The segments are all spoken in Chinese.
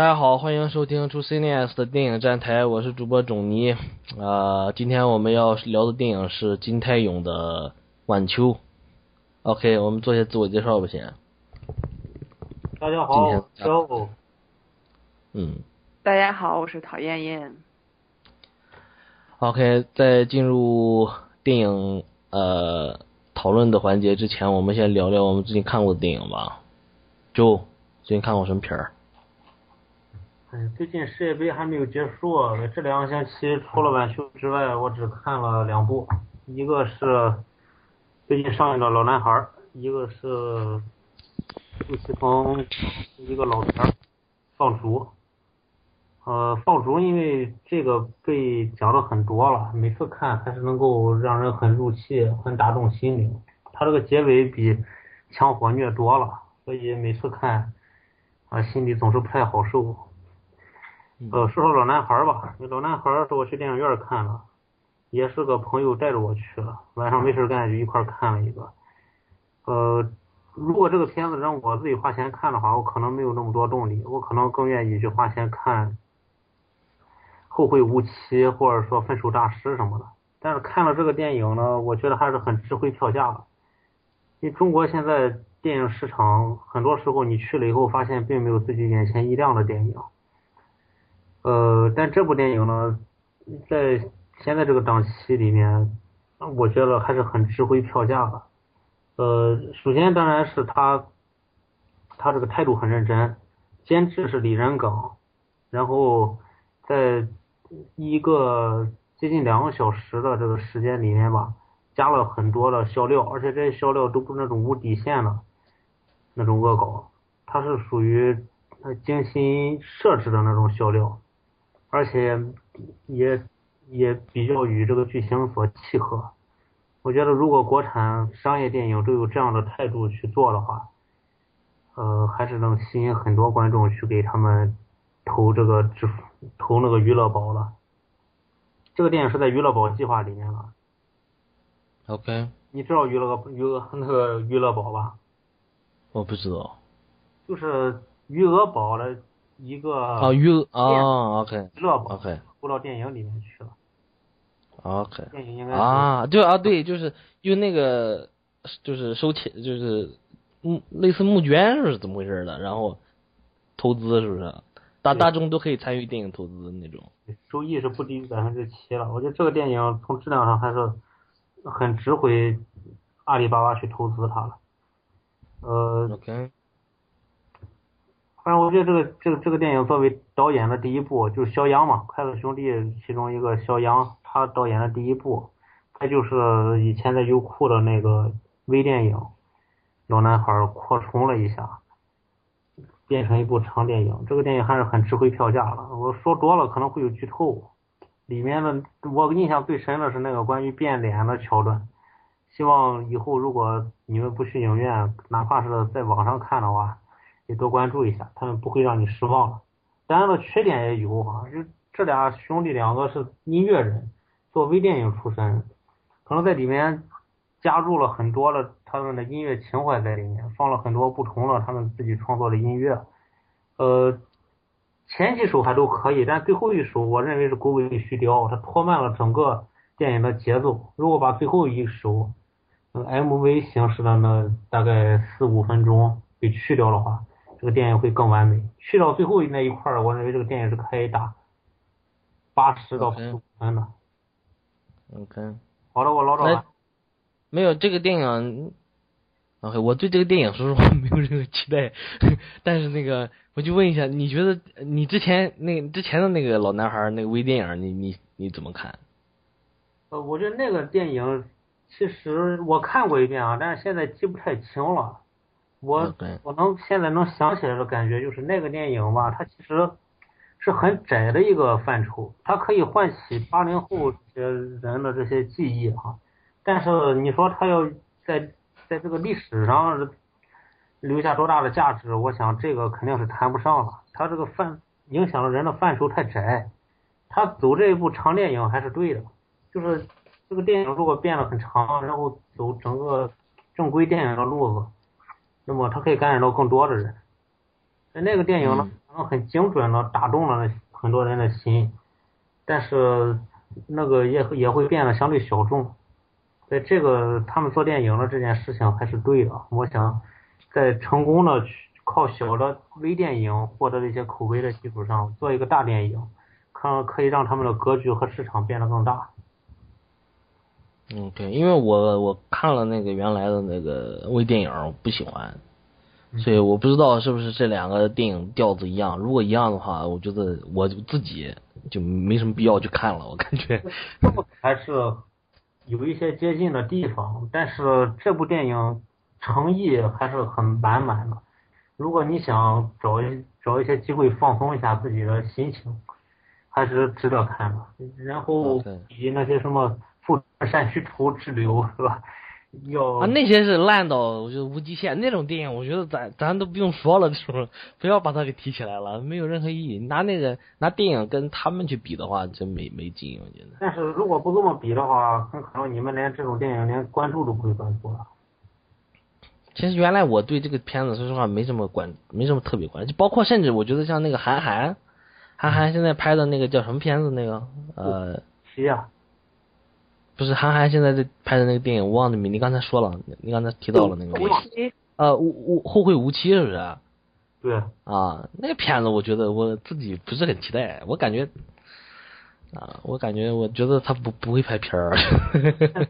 大家好，欢迎收听出 CNS 的电影站台，我是主播种泥。啊，今天我们要聊的电影是金泰勇的《晚秋》。OK，我们做些自我介绍吧，先。大家好，小欧。嗯。大家好，我是陶艳艳。OK，在进入电影呃讨论的环节之前，我们先聊聊我们最近看过的电影吧。就最近看过什么片儿？哎，最近世界杯还没有结束，这两个星期除了晚休之外，我只看了两部，一个是最近上映的《老男孩》，一个是杜琪峰一个老片《放逐》。呃，《放逐》因为这个被讲的很多了，每次看还是能够让人很入戏，很打动心灵。它这个结尾比《枪火》虐多了，所以每次看啊，心里总是不太好受。呃，说说老男孩吧，老男孩是我去电影院看了，也是个朋友带着我去了，晚上没事干就一块看了一个。呃，如果这个片子让我自己花钱看的话，我可能没有那么多动力，我可能更愿意去花钱看《后会无期》或者说《分手大师》什么的。但是看了这个电影呢，我觉得还是很值回票价的。因为中国现在电影市场，很多时候你去了以后，发现并没有自己眼前一亮的电影。呃，但这部电影呢，在现在这个档期里面，我觉得还是很值回票价的。呃，首先当然是他，他这个态度很认真，监制是李仁耿，然后在一个接近两个小时的这个时间里面吧，加了很多的笑料，而且这些笑料都不是那种无底线的那种恶搞，它是属于精心设置的那种笑料。而且也也比较与这个剧情所契合。我觉得如果国产商业电影都有这样的态度去做的话，呃，还是能吸引很多观众去给他们投这个支付投那个娱乐宝了。这个电影是在娱乐宝计划里面了。OK。你知道娱乐娱乐 那个娱乐宝吧？我不知道。就是余额宝的。一个啊，娱啊，OK，乐宝，OK，播到电影里面去了，OK，电影应该啊，对啊，对，就是用那个，就是收钱，就是募类似募捐是怎么回事的？然后投资是不是？大大众都可以参与电影投资那种，收益是不低于百分之七了。我觉得这个电影从质量上还是很值回阿里巴巴去投资它了。呃，OK。反正我觉得这个这个这个电影作为导演的第一部，就是肖央嘛，筷子兄弟其中一个肖央，他导演的第一部，他就是以前在优酷的那个微电影《老男孩》扩充了一下，变成一部长电影。这个电影还是很值回票价的。我说多了可能会有剧透，里面的我印象最深的是那个关于变脸的桥段。希望以后如果你们不去影院，哪怕是在网上看的话。你多关注一下，他们不会让你失望的。当然了，缺点也有哈，就这俩兄弟两个是音乐人，做微电影出身，可能在里面加入了很多的他们的音乐情怀在里面，放了很多不同的他们自己创作的音乐。呃，前几首还都可以，但最后一首我认为是狗尾续貂，它拖慢了整个电影的节奏。如果把最后一首 MV 形式的那大概四五分钟给去掉的话，这个电影会更完美。去到最后那一块儿，我认为这个电影是可以打八十到十五分的。OK。好了，我唠叨了。没有这个电影，OK，我对这个电影说实话没有任何期待。但是那个，我就问一下，你觉得你之前那之前的那个老男孩那个微电影，你你你怎么看？呃，我觉得那个电影其实我看过一遍啊，但是现在记不太清了。我我能现在能想起来的感觉就是那个电影吧，它其实是很窄的一个范畴，它可以唤起八零后这些人的这些记忆哈。但是你说它要在在这个历史上留下多大的价值，我想这个肯定是谈不上了。它这个范影响了人的范畴太窄，他走这一部长电影还是对的。就是这个电影如果变得很长，然后走整个正规电影的路子。那么它可以感染到更多的人。那个电影呢，可能很精准的打动了很多人的心，但是那个也也会变得相对小众。在这个他们做电影的这件事情还是对的，我想在成功的去靠小的微电影获得的一些口碑的基础上，做一个大电影，可可以让他们的格局和市场变得更大。嗯，对，因为我我看了那个原来的那个微电影，我不喜欢，所以我不知道是不是这两个电影调子一样。如果一样的话，我觉得我自己就没什么必要去看了。我感觉还是有一些接近的地方，但是这部电影诚意还是很满满的。如果你想找一找一些机会放松一下自己的心情，还是值得看的。然后比那些什么。富山区图之流是吧？要啊，那些是烂到我觉得无极限那种电影，我觉得咱咱都不用说了，是不是？不要把它给提起来了，没有任何意义。拿那个拿电影跟他们去比的话，真没没劲，我觉得。但是如果不这么比的话，很可能你们连这种电影连关注都不会关注了。其实原来我对这个片子说实话没什么关，没什么特别关，就包括甚至我觉得像那个韩寒，韩寒现在拍的那个叫什么片子？那个呃，谁呀？不是韩寒现在在拍的那个电影，我忘了名。你刚才说了，你刚才提到了那个。无期。呃，无无后会无期是不是？对。啊，那个片子我觉得我自己不是很期待，我感觉啊，我感觉我觉得他不不会拍片儿。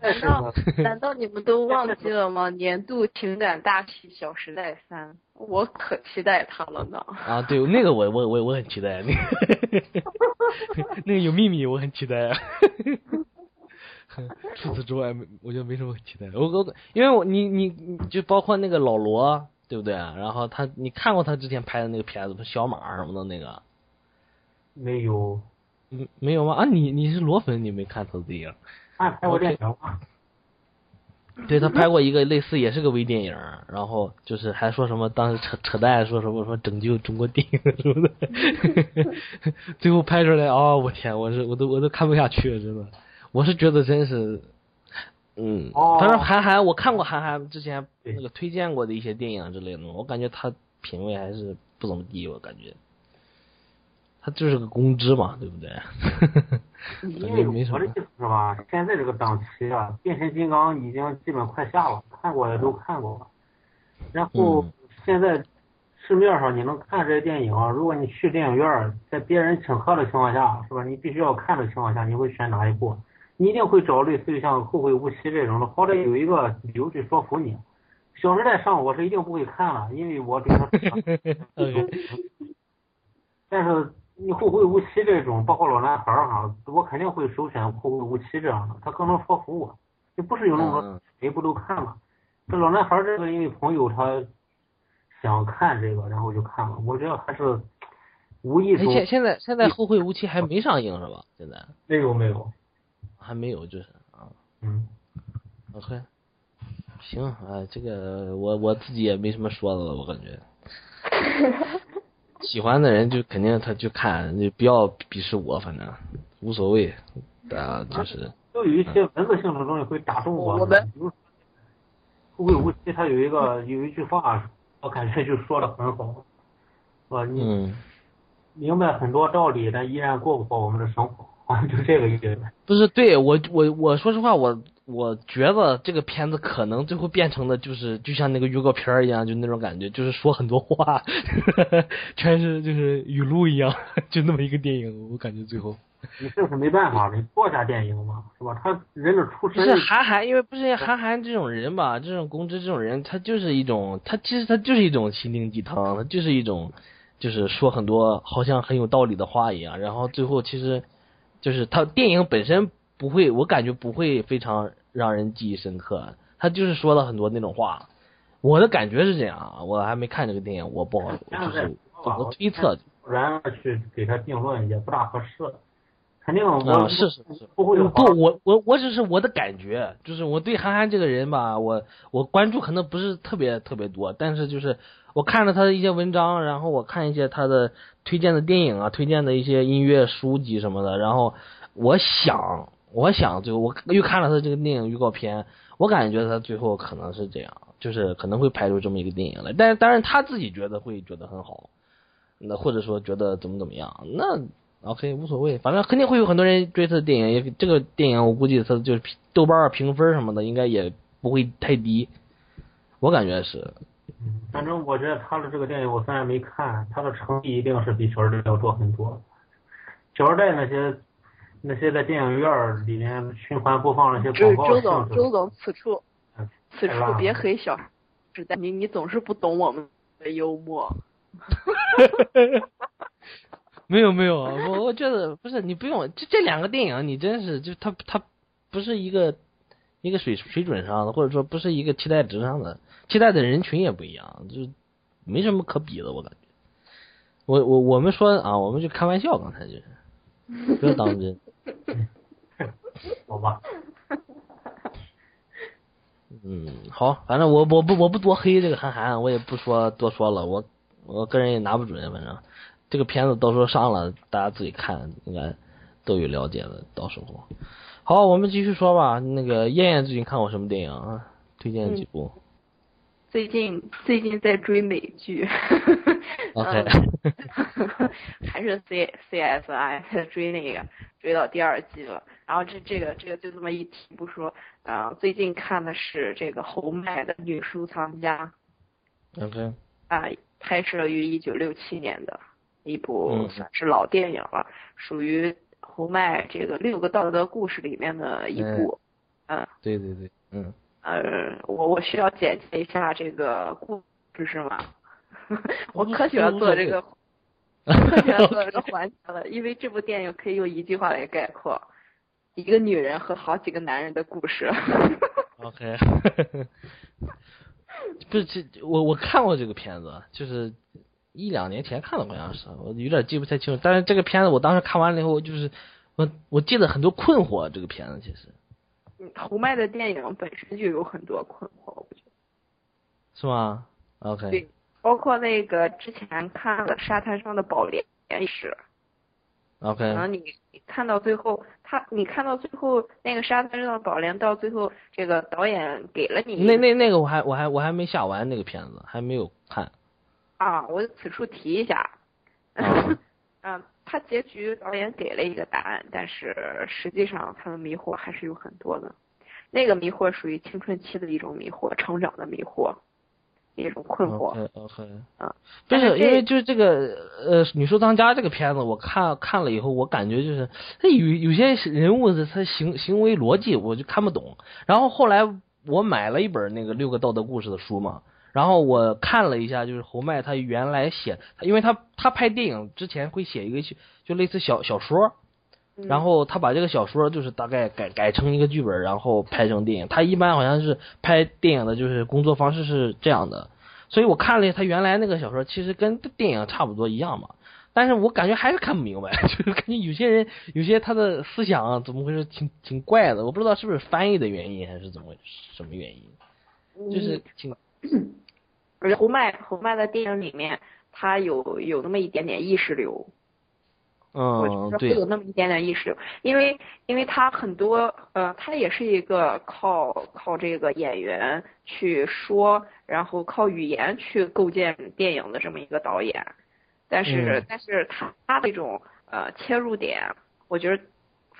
难道 难道你们都忘记了吗？年度情感大戏《小时代三》，我可期待他了呢。啊，对，那个我我我我很期待，那个 那个有秘密，我很期待。除此之外，我觉得没什么期待。我我因为我你你就包括那个老罗，对不对？然后他你看过他之前拍的那个片子，小马什么的那个？没有。嗯，没有吗？啊，你你是罗粉，你没看他的电影？啊拍过电影吗？对他拍过一个类似，也是个微电影，然后就是还说什么当时扯扯淡，说什么说拯救中国电影什么的，最后拍出来，哦，我天，我是我都我都看不下去了，真的。我是觉得真是，嗯，反正韩寒，我看过韩寒之前那个推荐过的一些电影之类的，我感觉他品味还是不怎么地，我感觉，他就是个公知嘛，对不对？因为我的意思是吧，现在这个档期啊，变形金刚已经基本快下了，看过的都看过了，然后现在市面上你能看这些电影，如果你去电影院，在别人请客的情况下，是吧？你必须要看的情况下，你会选哪一部？你一定会找类似于像《后会无期》这种的，好歹有一个理由去说服你。《小时代》上我是一定不会看了，因为我对他。但是你《后会无期》这种，包括老男孩儿哈，我肯定会首选《后会无期》这样的，他更能说服我。就不是有那么多每部都看了。这老男孩儿这个，因为朋友他想看这个，然后就看了。我觉得还是无意中。现现在现在《后会无期》还没上映是吧？现在没有没有。还没有，就是啊，嗯，OK，行啊，这个我我自己也没什么说的了，我感觉，喜欢的人就肯定他就看，你不要鄙视我，反正无所谓，啊，就是。就有一些文字性的东西会打动我，比如《后会无期》，他有一个有一句话，我感觉就说的很好，是你明白很多道理，但依然过不好我们的生活。就这个意思。不是，对我我我说实话，我我觉得这个片子可能最后变成的就是就像那个预告片儿一样，就那种感觉，就是说很多话，全是就是语录一样，就那么一个电影，我感觉最后。你这是没办法你，作家电影嘛，是吧？他人的出身。不是韩寒，因为不是韩寒这种人吧，这种公知这种人，他就是一种，他其实他就是一种心灵鸡汤，他就是一种，就是说很多好像很有道理的话一样，然后最后其实。就是他电影本身不会，我感觉不会非常让人记忆深刻。他就是说了很多那种话，我的感觉是这样啊。我还没看这个电影，我不好就是怎么推测。然去给他定论也不大合适，肯定我是是是不会不我我我只是我的感觉，就是我对韩寒这个人吧，我我关注可能不是特别特别多，但是就是我看了他的一些文章，然后我看一些他的。推荐的电影啊，推荐的一些音乐书籍什么的，然后我想，我想最后我又看了他这个电影预告片，我感觉他最后可能是这样，就是可能会拍出这么一个电影来，但是当然他自己觉得会觉得很好，那或者说觉得怎么怎么样，那 OK 无所谓，反正肯定会有很多人追他的电影，也这个电影我估计他就是豆瓣评分什么的应该也不会太低，我感觉是。嗯，反正我觉得他的这个电影我虽然没看，他的成绩一定是比《小时代》要多很多。《小时代》那些那些在电影院里面循环播放那些广告周总，周总，此处嗯此处别黑小时代，你你总是不懂我们的幽默。没 有没有，我我觉得不是你不用这这两个电影，你真是就他他不是一个一个水水准上的，或者说不是一个期待值上的，期待的人群也不一样，就没什么可比的，我感觉。我我我们说啊，我们就开玩笑，刚才就是不要当真。好吧？嗯，好，反正我我不我不多黑这个韩寒，我也不说多说了，我我个人也拿不准，反正这个片子到时候上了，大家自己看，应该都有了解的。到时候，好，我们继续说吧。那个燕燕最近看过什么电影啊？推荐几部、最近最近在追美剧。O k 嗯。还是 C C S I 在追那个，追到第二季了。然后这这个这个就这么一提不说，啊、最近看的是这个侯麦的《女收藏家》OK，啊、拍摄于一九六七年的一部嗯。算是老电影了，属于侯麦这个六个道德故事里面的一部。嗯，对对对，嗯，呃，我我需要简介一下这个故事是吗？我可喜欢做这个，可喜欢做这个环节了，因为这部电影可以用一句话来概括：一个女人和好几个男人的故事。OK，不是这我我看过这个片子，就是一两年前看的，好像是，我有点记不太清楚。但是这个片子我当时看完了以后，就是我我记得很多困惑。这个片子其实嗯侯麦的电影本身就有很多困惑，我觉得，是吗？OK，对包括那个之前看了《沙滩上的宝莲》也是，OK，可能你你看到最后，他你看到最后那个沙滩上的宝莲，到最后这个导演给了你那那那个我还我还我还没下完那个片子，还没有看。啊，我此处提一下，啊嗯，他结局导演给了一个答案，但是实际上他的迷惑还是有很多的。那个迷惑属于青春期的一种迷惑，成长的迷惑，一种困惑。OK OK，啊，但是因为就是这个呃《女收藏家》这个片子，我看看了以后，我感觉就是他有有些人物的他行行为逻辑我就看不懂。然后后来我买了一本那个六个道德故事的书嘛，然后我看了一下，就是侯麦他原来写，因为他他拍电影之前会写一个就类似小小说，嗯然后他把这个小说就是大概改改成一个剧本，然后拍成电影。他一般好像是拍电影的，就是工作方式是这样的。所以我看了他原来那个小说，其实跟电影差不多一样嘛。但是我感觉还是看不明白，就是感觉有些人有些他的思想啊怎么回事，挺挺怪的。我不知道是不是翻译的原因，还是怎么什么原因，就是挺 侯麦侯麦的电影里面，他有有那么一点点意识流，我嗯觉得会有那么一点点意识流，因为因为他很多呃，他也是一个靠靠这个演员去说，然后靠语言去构建电影的这么一个导演，但是、嗯。但是他他这种呃切入点，我觉得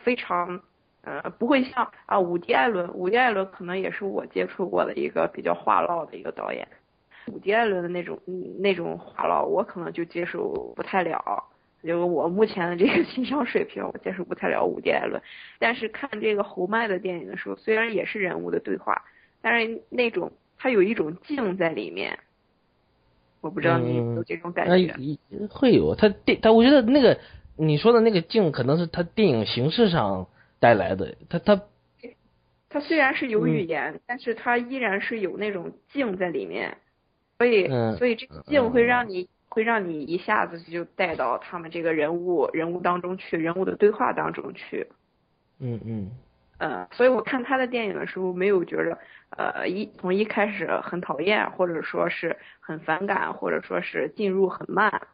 非常呃不会像啊伍迪艾伦，伍迪艾伦可能也是我接触过的一个比较话唠的一个导演，伍迪艾伦的那种嗯那种话唠，我可能就接受不太了。就我目前的这个欣赏水平，我接受不太了伍迪·艾伦。但是看这个侯麦的电影的时候，虽然也是人物的对话，但是那种他有一种静在里面。我不知道你有这种感觉。一会有他电，他我觉得那个你说的那个静，可能是他电影形式上带来的。他他他虽然是有语嗯言，但是他依然是有那种静在里面，所以、嗯所以这个静会让你、会让你一下子就带到他们这个人物人物当中去，人物的对话当中去。嗯嗯呃，所以我看他的电影的时候，没有觉着，呃，一从一开始很讨厌，或者说是很反感，或者说是进入很慢，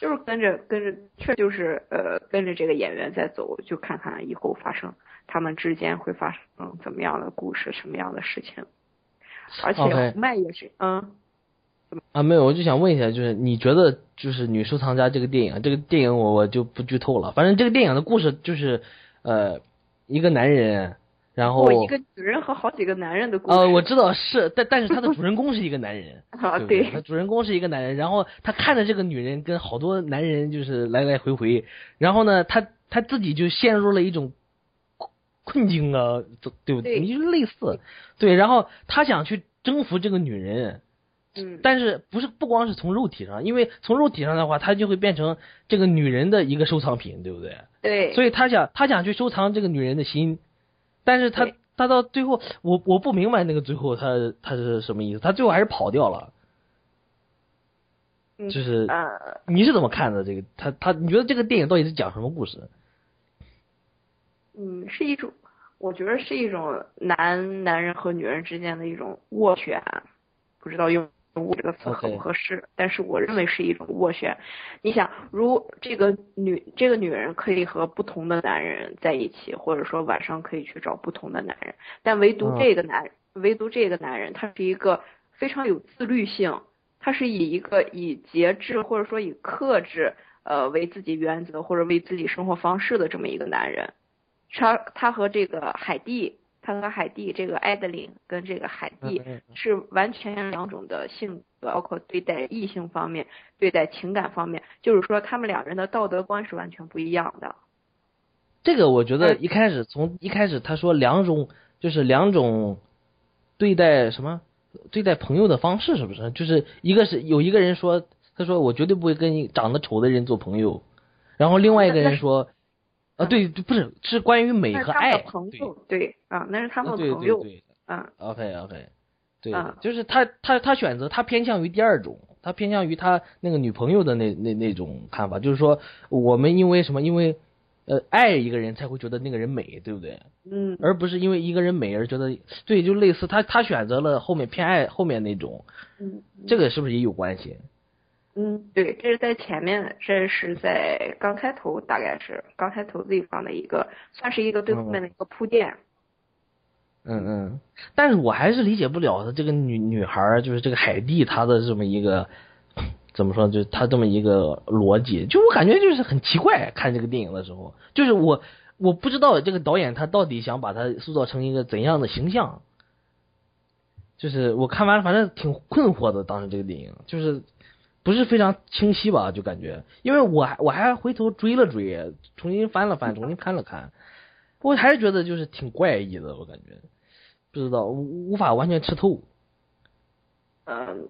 就是跟着跟着，确就是呃跟着这个演员在走，就看看以后发生他们之间会发生怎么样的故事，什么样的事情。而且麦也是，嗯，啊，没有，我就想问一下，就是你觉得就是女收藏家这个电影，这个电影我我就不剧透了，反正这个电影的故事就是呃一个男人，然后我一个女人和好几个男人的故事。呃，我知道是，但但是他的主人公是一个男人，啊，对主人公是一个男人，然后他看着这个女人跟好多男人就是来来回回，然后呢，他他自己就陷入了一种困困境啊，对不对你就类似，对，然后他想去征服这个女人，嗯，但是不是不光是从肉体上，因为从肉体上的话，他就会变成这个女人的一个收藏品，对不对？对，所以他想他想去收藏这个女人的心，但是他他到最后，我我不明白那个最后他他是什么意思，他最后还是跑掉了。嗯就是呃，你是怎么看的这个？他他你觉得这个电影到底是讲什么故事？嗯，是一种，我觉得是一种男男人和女人之间的一种斡旋，不知道用用我这个词合不合适但是我认为是一种斡旋。你想，如这个女这个女人可以和不同的男人在一起，或者说晚上可以去找不同的男人，但唯独嗯这个男人，唯独这个男人，他是一个非常有自律性，他是以一个以节制或者说以克制呃为自己原则或者为自己生活方式的这么一个男人。他他和这个海蒂，他和海蒂这个艾德琳跟这个海蒂是完全两种的性格，包括对待异性方面、对待情感方面，就是说他们两人的道德观是完全不一样的。这个我觉得嗯一开始从一开始他说两种就是两种对待什么对待朋友的方式是不是？就是一个是有一个人说他说我绝对不会跟长得丑的人做朋友，然后另外一个人说啊对不是是关于美和爱那是他们的朋友，对啊，那是他们的朋友，对对嗯 OK OK，对，啊就是他他他选择他偏向于第二种，他偏向于他那个女朋友的那那那种看法，就是说我们因为什么？因为呃爱一个人才会觉得那个人美，对不对？嗯，而不是因为一个人美而觉得对，就类似他他选择了后面偏爱后面那种，嗯这个是不是也有关系？嗯，对，这是在前面，这是在刚开头，大概是刚开头地方的一个，算是一个对后面的一个铺垫。嗯嗯，但是我还是理解不了的这个女女孩，就是这个海蒂她的这么一个怎么说，就是她这么一个逻辑，就我感觉就是很奇怪。看这个电影的时候，就是我我不知道这个导演他到底想把他塑造成一个怎样的形象。就是我看完了，反正挺困惑的。当时这个电影就是不是非常清晰吧，就感觉，因为我还我还回头追了追，重新翻了翻，重新看了看，我还是觉得就是挺怪异的，我感觉。不知道，无无法完全吃透。嗯，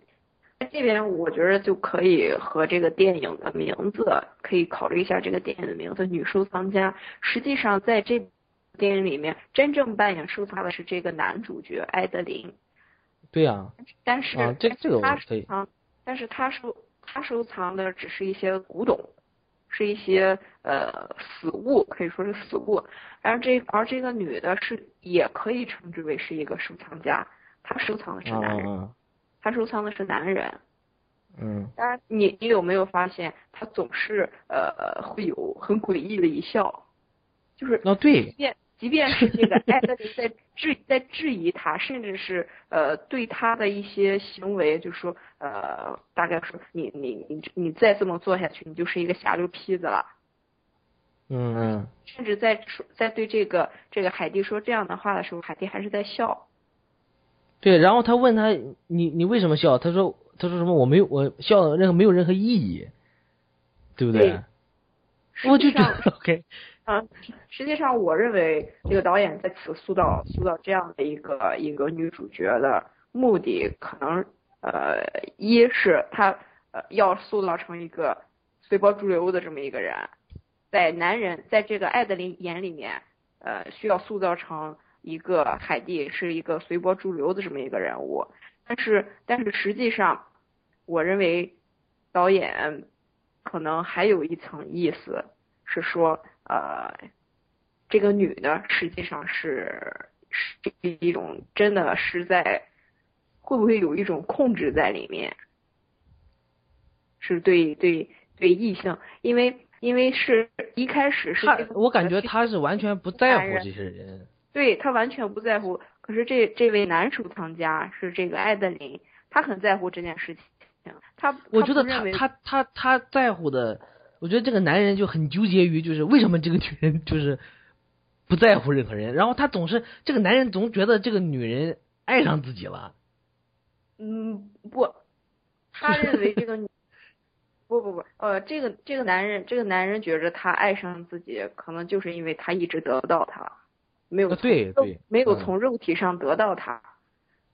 这边我觉得就可以和这个电影的名字可以考虑一下这个电影的名字《女收藏家》。实际上，在这电影里面，真正扮演收藏的是这个男主角艾德林，对呀、但是啊这这个我可以，但是他收他收藏的只是一些古董，是一些呃死物，可以说是死物。而这而这个女的是也可以称之为是一个收藏家，她收藏的是嗯男人，嗯她收藏的是男人。嗯当然，你你有没有发现，他总是呃会有很诡异的一笑，就是嗯，啊对即，便即便是这个艾德琳在质在质疑他，甚至是呃对他的一些行为，就说呃大概说你你你你再这么做下去，你就是一个下流坯子了。嗯嗯甚至在说在对这个这个海蒂说这样的话的时候，海蒂还是在笑。对。然后他问他你你为什么笑？他说他说什么？我没有我笑任何没有任何意义，对不对？对我就觉得 OK，啊，实际上我认为这个导演在此塑造塑造这样的一个一个女主角的目的，可能呃，一是他呃要塑造成一个随波逐流的这么一个人，在男人在这个艾德琳眼里面，呃，需要塑造成一个海蒂是一个随波逐流的这么一个人物，但是但是实际上，我认为导演可能还有一层意思是说，呃，这个女的实际上是是一种真的是在会不会有一种控制在里面，是对对对异性，因为因为是一开始是他我感觉他是完全不在乎这些人。对他完全不在乎。可是这这位男收藏家是这个艾德林，他很在乎这件事情。他我觉得他他他他在乎的，我觉得这个男人就很纠结于，就是为什么这个女人就是不在乎任何人，然后他总是这个男人总觉得这个女人爱上自己了，嗯不，他认为这个女不不不呃这个这个男人这个男人觉着他爱上自己，可能就是因为他一直得不到他，没有对对没有嗯。从肉体上得到她，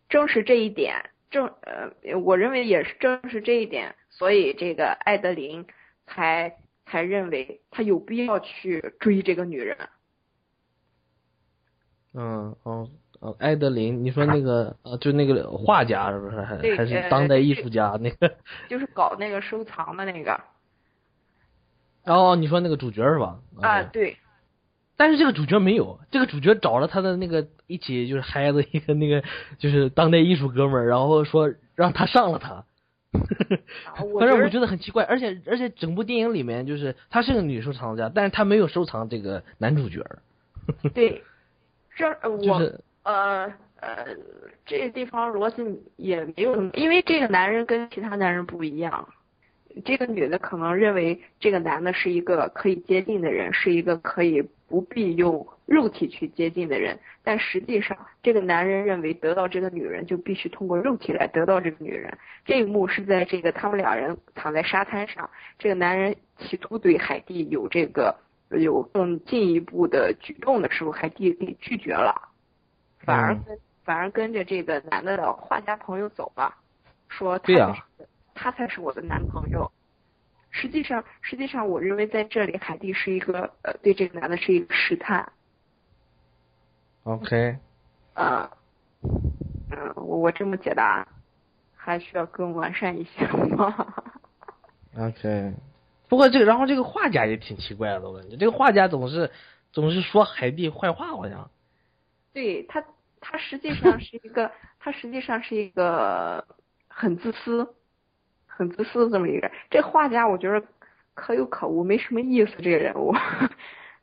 正是这一点，正呃我认为也是正是这一点，所以这个艾德琳才才认为他有必要去追这个女人。嗯哦哦，艾德琳，你说那个呃，就那个画家是不是？还还是呃当代艺术家那个？就是搞那个收藏的那个 哦，你说那个主角是吧？啊对，但是这个主角没有，这个主角找了他的那个一起就是嗨的一个那个就是当代艺术哥们儿，然后说让他上了他。反正我觉得很奇怪，而且而且整部电影里面就是她是个女收藏家，但是她没有收藏这个男主角儿，对，这呃我、就是呃呃这个地方逻辑也没有因为这个男人跟其他男人不一样，这个女的可能认为这个男的是一个可以接近的人，是一个可以不必用肉体去接近的人，但实际上这个男人认为得到这个女人就必须通过肉体来得到这个女人。这一幕是在这个他们两人躺在沙滩上，这个男人企图对海蒂有这个有更进一步的举动的时候，海蒂给拒绝了，反而嗯跟、反而跟着这个男的的画家朋友走了，说他他才是我的男朋友。实际上，实际上，我认为在这里，海蒂是一个呃，对这个男的是一个试探，OK，呃，嗯，我我这么解答，还需要更完善一些吗？OK，不过这个，然后这个画家也挺奇怪的，我感觉这个画家总是总是说海蒂坏话，好像。对他，他实际上是一个，他实际上是一个很自私、很自私的这么一个人。这画家我觉得可有可无，没什么意思。这个人物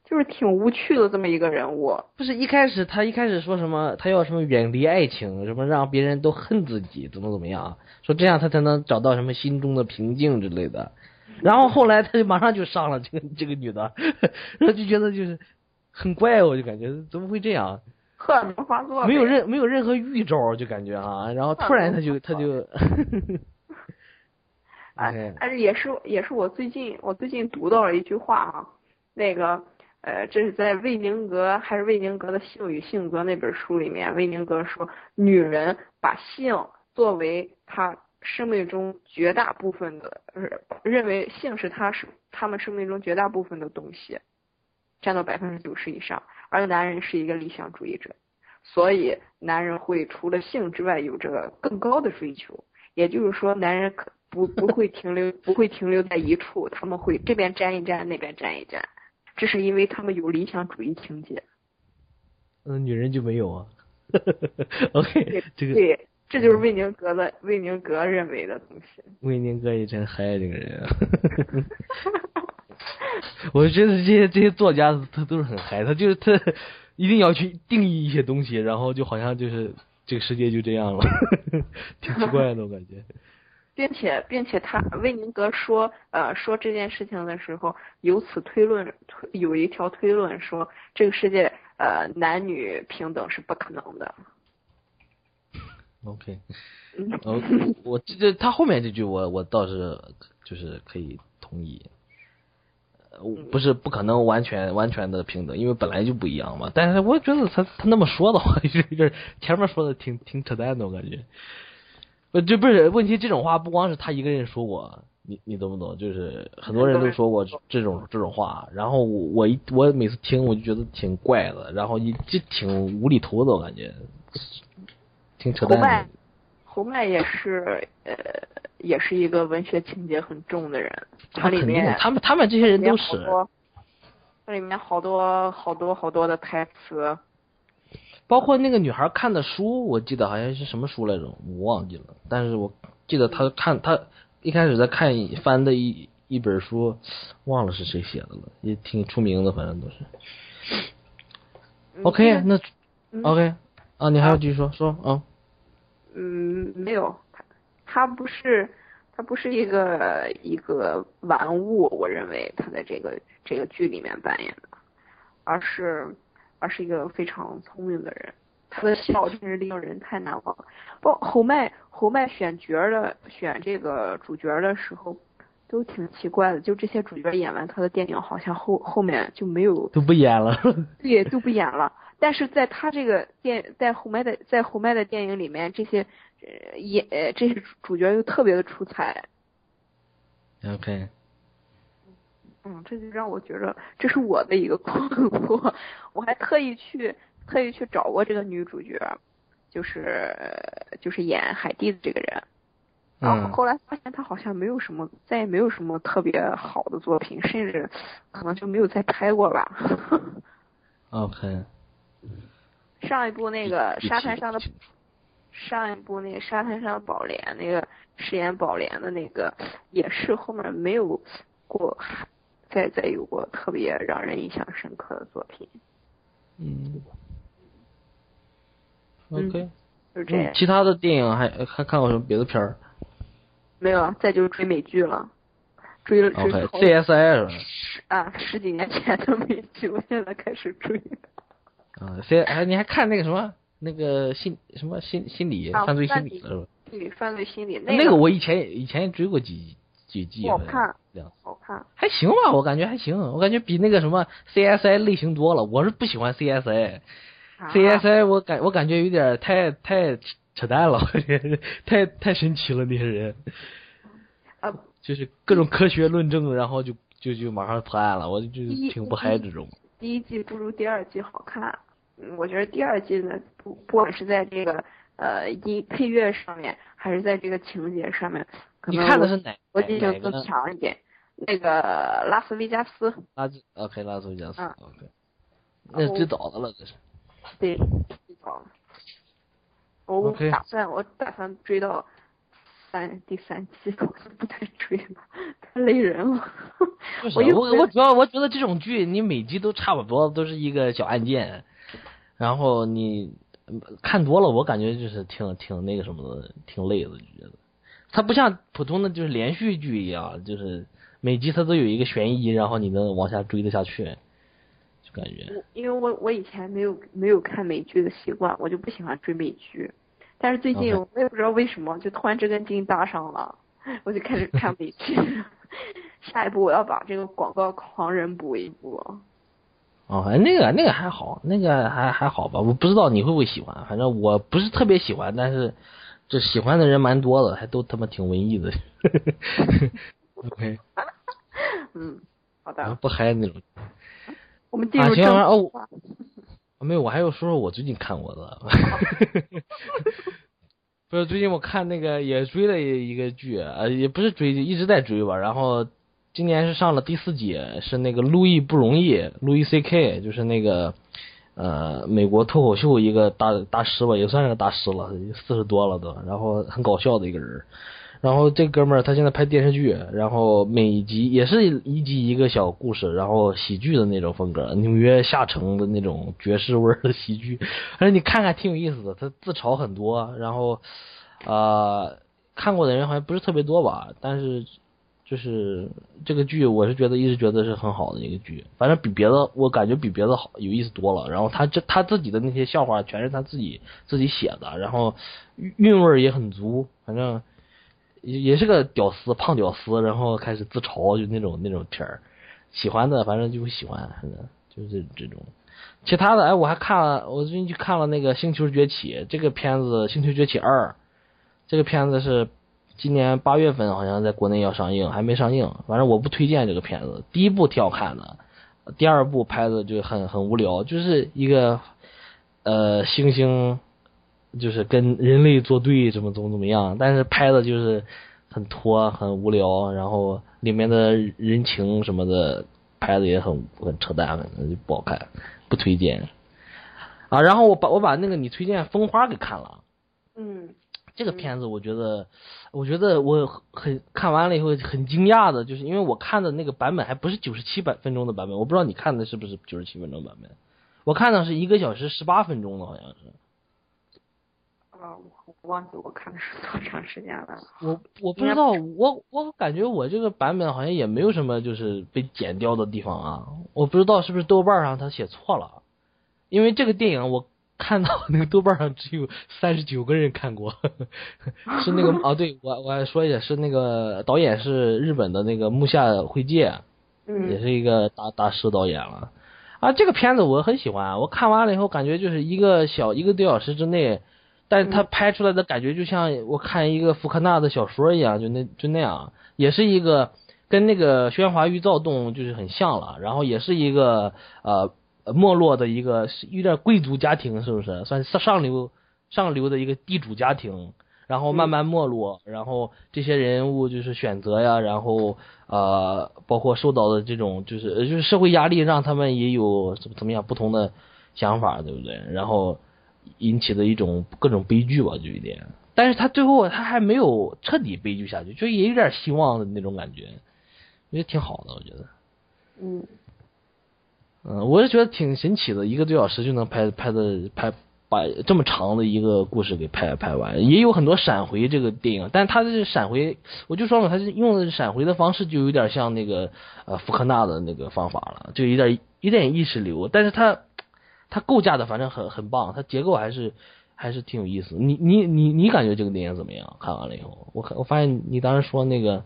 就是挺无趣的这么一个人物。不是一开始他一开始说什么，他要什么远离爱情，什么让别人都恨自己，怎么怎么样，说这样他才能找到什么心中的平静之类的。然后后来他就马上就上了这个这个女的，然后就觉得就是很怪，我就感觉怎么会这样？荷尔蒙发作没有任没有任何预兆，就感觉啊，然后突然他就他就 哎但是也是也是我最近我最近读到了一句话啊，那个呃，这是在魏宁格还是魏宁格的《性与性格》那本书里面，魏宁格说，女人把性作为她生命中绝大部分的，呃认为性是她是他们生命中绝大部分的东西，占到百分之九十以上，而男人是一个理想主义者，所以男人会除了性之外有着更高的追求。也就是说，男人可不不会停留不会停留在一处，他们会这边沾一沾，那边沾一沾，这是因为他们有理想主义情节。嗯，女人就没有啊。OK，这个对，这就是魏宁格的魏宁格认为的东西。魏宁格也真嗨，这个人啊。我觉得这些这些作家他都是很嗨，他就是他一定要去定义一些东西，然后就好像就是这个世界就这样了，挺奇怪的，我感觉。并且，并且他魏宁格说，呃，说这件事情的时候，由此推论，推有一条推论说，这个世界，呃，男女平等是不可能的。OK，我这这他后面这句我我倒是就是可以同意，呃，不是不可能完全完全的平等，因为本来就不一样嘛。但是我觉得他他那么说的话，有 点前面说的挺挺扯淡的，我感觉。呃，这不是问题，这种话不光是他一个人说过，你你懂不懂？就是很多人都说过这种这种话，然后我我一我每次听我就觉得挺怪的，然后一就挺无厘头的，我感觉挺扯淡侯麦的。，侯麦也是，呃，也是一个文学情节很重的人，他里面，他们他们这些人都是好多，它里面好多好多好多的台词，包括那个女孩看的书，我记得好像是什么书来着，我忘记了。但是我记得她看她一开始在看翻的一一本书，忘了是谁写的了，也挺出名的，反正都是。嗯 OK，那嗯 OK 啊，你还要继续说说啊？嗯，没有，他他不是它不是一个一个玩物，我认为他在这个这个剧里面扮演的，而是而是一个非常聪明的人。他的笑真是令人太难忘了。不，侯麦侯麦选角的选这个主角的时候，都挺奇怪的。就这些主角演完他的电影，好像后后面就没有都不演了。对，都不演了。但是在他这个电在侯麦的在侯麦的电影里面，这些呃演呃这些主角又特别的出彩。OK，嗯，这就让我觉得这是我的一个困惑。我还特意去特意去找过这个女主角，就是就是演海蒂的这个人。然后嗯后来发现她好像没有什么，再也没有什么特别好的作品，甚至可能就没有再拍过吧。OK，上一部那个沙滩上的上一部那个沙滩上的宝莲，那个饰演宝莲的那个，也是后面没有过，再再有过特别让人印象深刻的作品，嗯嗯，OK，就这样。其他的电影还还看过什么别的片儿没有，再就是追美剧了，追了追？OK，CSI 是吧？十啊十几年前的美剧，我现在开始追。啊，C 哎，你还看那个什么那个心什么心心理啊犯罪心理了是吧？对，犯罪心理那个我以前以前也追过几几季，不好看这样好看，还行吧，我感觉还行，我感觉比那个什么 CSI 类型多了。我是不喜欢 CSI，CSI、啊 CSI 我感我感觉有点太太扯淡了，太太神奇了那些人，啊就是各种科学论证，然后就就就马上破案了，我就就挺不嗨这种。第一季不如第二季好看。嗯，我觉得第二季呢，不不管是在这个呃音配乐上面，还是在这个情节上面，可你能你看的是哪逻哪辑性更强一点。那个拉斯维加斯，拉斯 OK 拉斯维加斯嗯 OK，那是最早的了，这是。对，最早。我打算我打算追到三第三季，我就不再追了，太累人了。就是我我我主要我觉得这种剧你每集都差不多，都是一个小案件，然后你嗯看多了，我感觉就是挺挺那个什么的，挺累的，就觉得它不像普通的就是连续剧一样，就是每集它都有一个悬疑，然后你能往下追得下去，就感觉因为我我以前没有没有看美剧的习惯，我就不喜欢追美剧。但是最近我也不知道为什么，就突然这根筋搭上了，我就开始看美剧。下一步我要把这个广告狂人补一补。哦，哎那个那个还好，那个还还好吧，我不知道你会不会喜欢，反正我不是特别喜欢，但是这喜欢的人蛮多的，还都他妈挺文艺的。OK，嗯，好的，不嗨那种。我们进入正哦题吧。没有，我还要说说我最近看过的。不是最近我看那个也追了一个剧，呃，也不是追，一直在追吧。然后今年是上了第四季，是那个路易不容易，路易 C K，就是那个呃美国脱口秀一个大大师吧，也算是个大师了，四十多了都，然后很搞笑的一个人。然后这哥们儿他现在拍电视剧，然后每集也是一集一个小故事，然后喜剧的那种风格，纽约下城的那种爵士味儿的喜剧，反 正你看看挺有意思的，他自嘲很多，然后呃看过的人好像不是特别多吧，但是就是这个剧我是觉得一直觉得是很好的一个剧，反正比别的我感觉比别的好有意思多了。然后他这他自己的那些笑话全是他自己自己写的，然后韵韵味儿也很足，反正。也也是个屌丝，胖屌丝，然后开始自嘲，就那种那种片儿，喜欢的反正就会喜欢，反正就是这种。其他的，哎，我还看了，我最近去看了那个《星球崛起》这个片子，《星球崛起二》这个片子是今年八月份好像在国内要上映，还没上映。反正我不推荐这个片子，第一部挺好看的，第二部拍的就很很无聊，就是一个呃猩猩。就是跟人类作对，怎么怎么怎么样，但是拍的就是很拖，很无聊，然后里面的人情什么的拍的也很很扯淡，反正就不好看，不推荐。啊，然后我把我把那个你推荐《风花》给看了，嗯，这个片子我觉得，我觉得我很看完了以后很惊讶的，就是因为我看的那个版本还不是九十七百分钟的版本，我不知道你看的是不是九十七分钟版本，我看的是一个小时十八分钟的，好像是。啊，我忘记我看的是多长时间了。我我不知道，我我感觉我这个版本好像也没有什么就是被剪掉的地方啊，我不知道是不是豆瓣上他写错了，因为这个电影我看到那个豆瓣上只有三十九个人看过，是那个 啊，对我我还说一下，是那个导演是日本的那个木下惠介，也嗯是一个大大师导演了。啊，这个片子我很喜欢，我看完了以后感觉就是一个小一个多小时之内，但是他嗯拍出来的感觉就像我看一个福克纳的小说一样，就那就那样，也是一个跟那个《喧哗与躁动》就是很像了，然后也是一个呃没落的一个是有点贵族家庭，是不是算是上流上流的一个地主家庭？然后慢慢没落，然后这些人物就是选择呀，然后呃，包括受到的这种就是呃就是社会压力，让他们也有怎么怎么样不同的想法，对不对？然后引起的一种各种悲剧吧，就有点。但是他最后他还没有彻底悲剧下去，就也有点希望的那种感觉，我觉得挺好的，我觉得。嗯嗯，我是觉得挺神奇的，一个多小时就能拍拍的拍把这么长的一个故事给拍拍完，也有很多闪回这个电影，但他的闪回，我就说嘛，他是用的闪回的方式就有点像那个呃福克纳的那个方法了，就有点有点意识流，但是他他构架的反正很很棒，它结构还是还是挺有意思。你你你你感觉这个电影怎么样？看完了以后，我看我发现你当时说那个，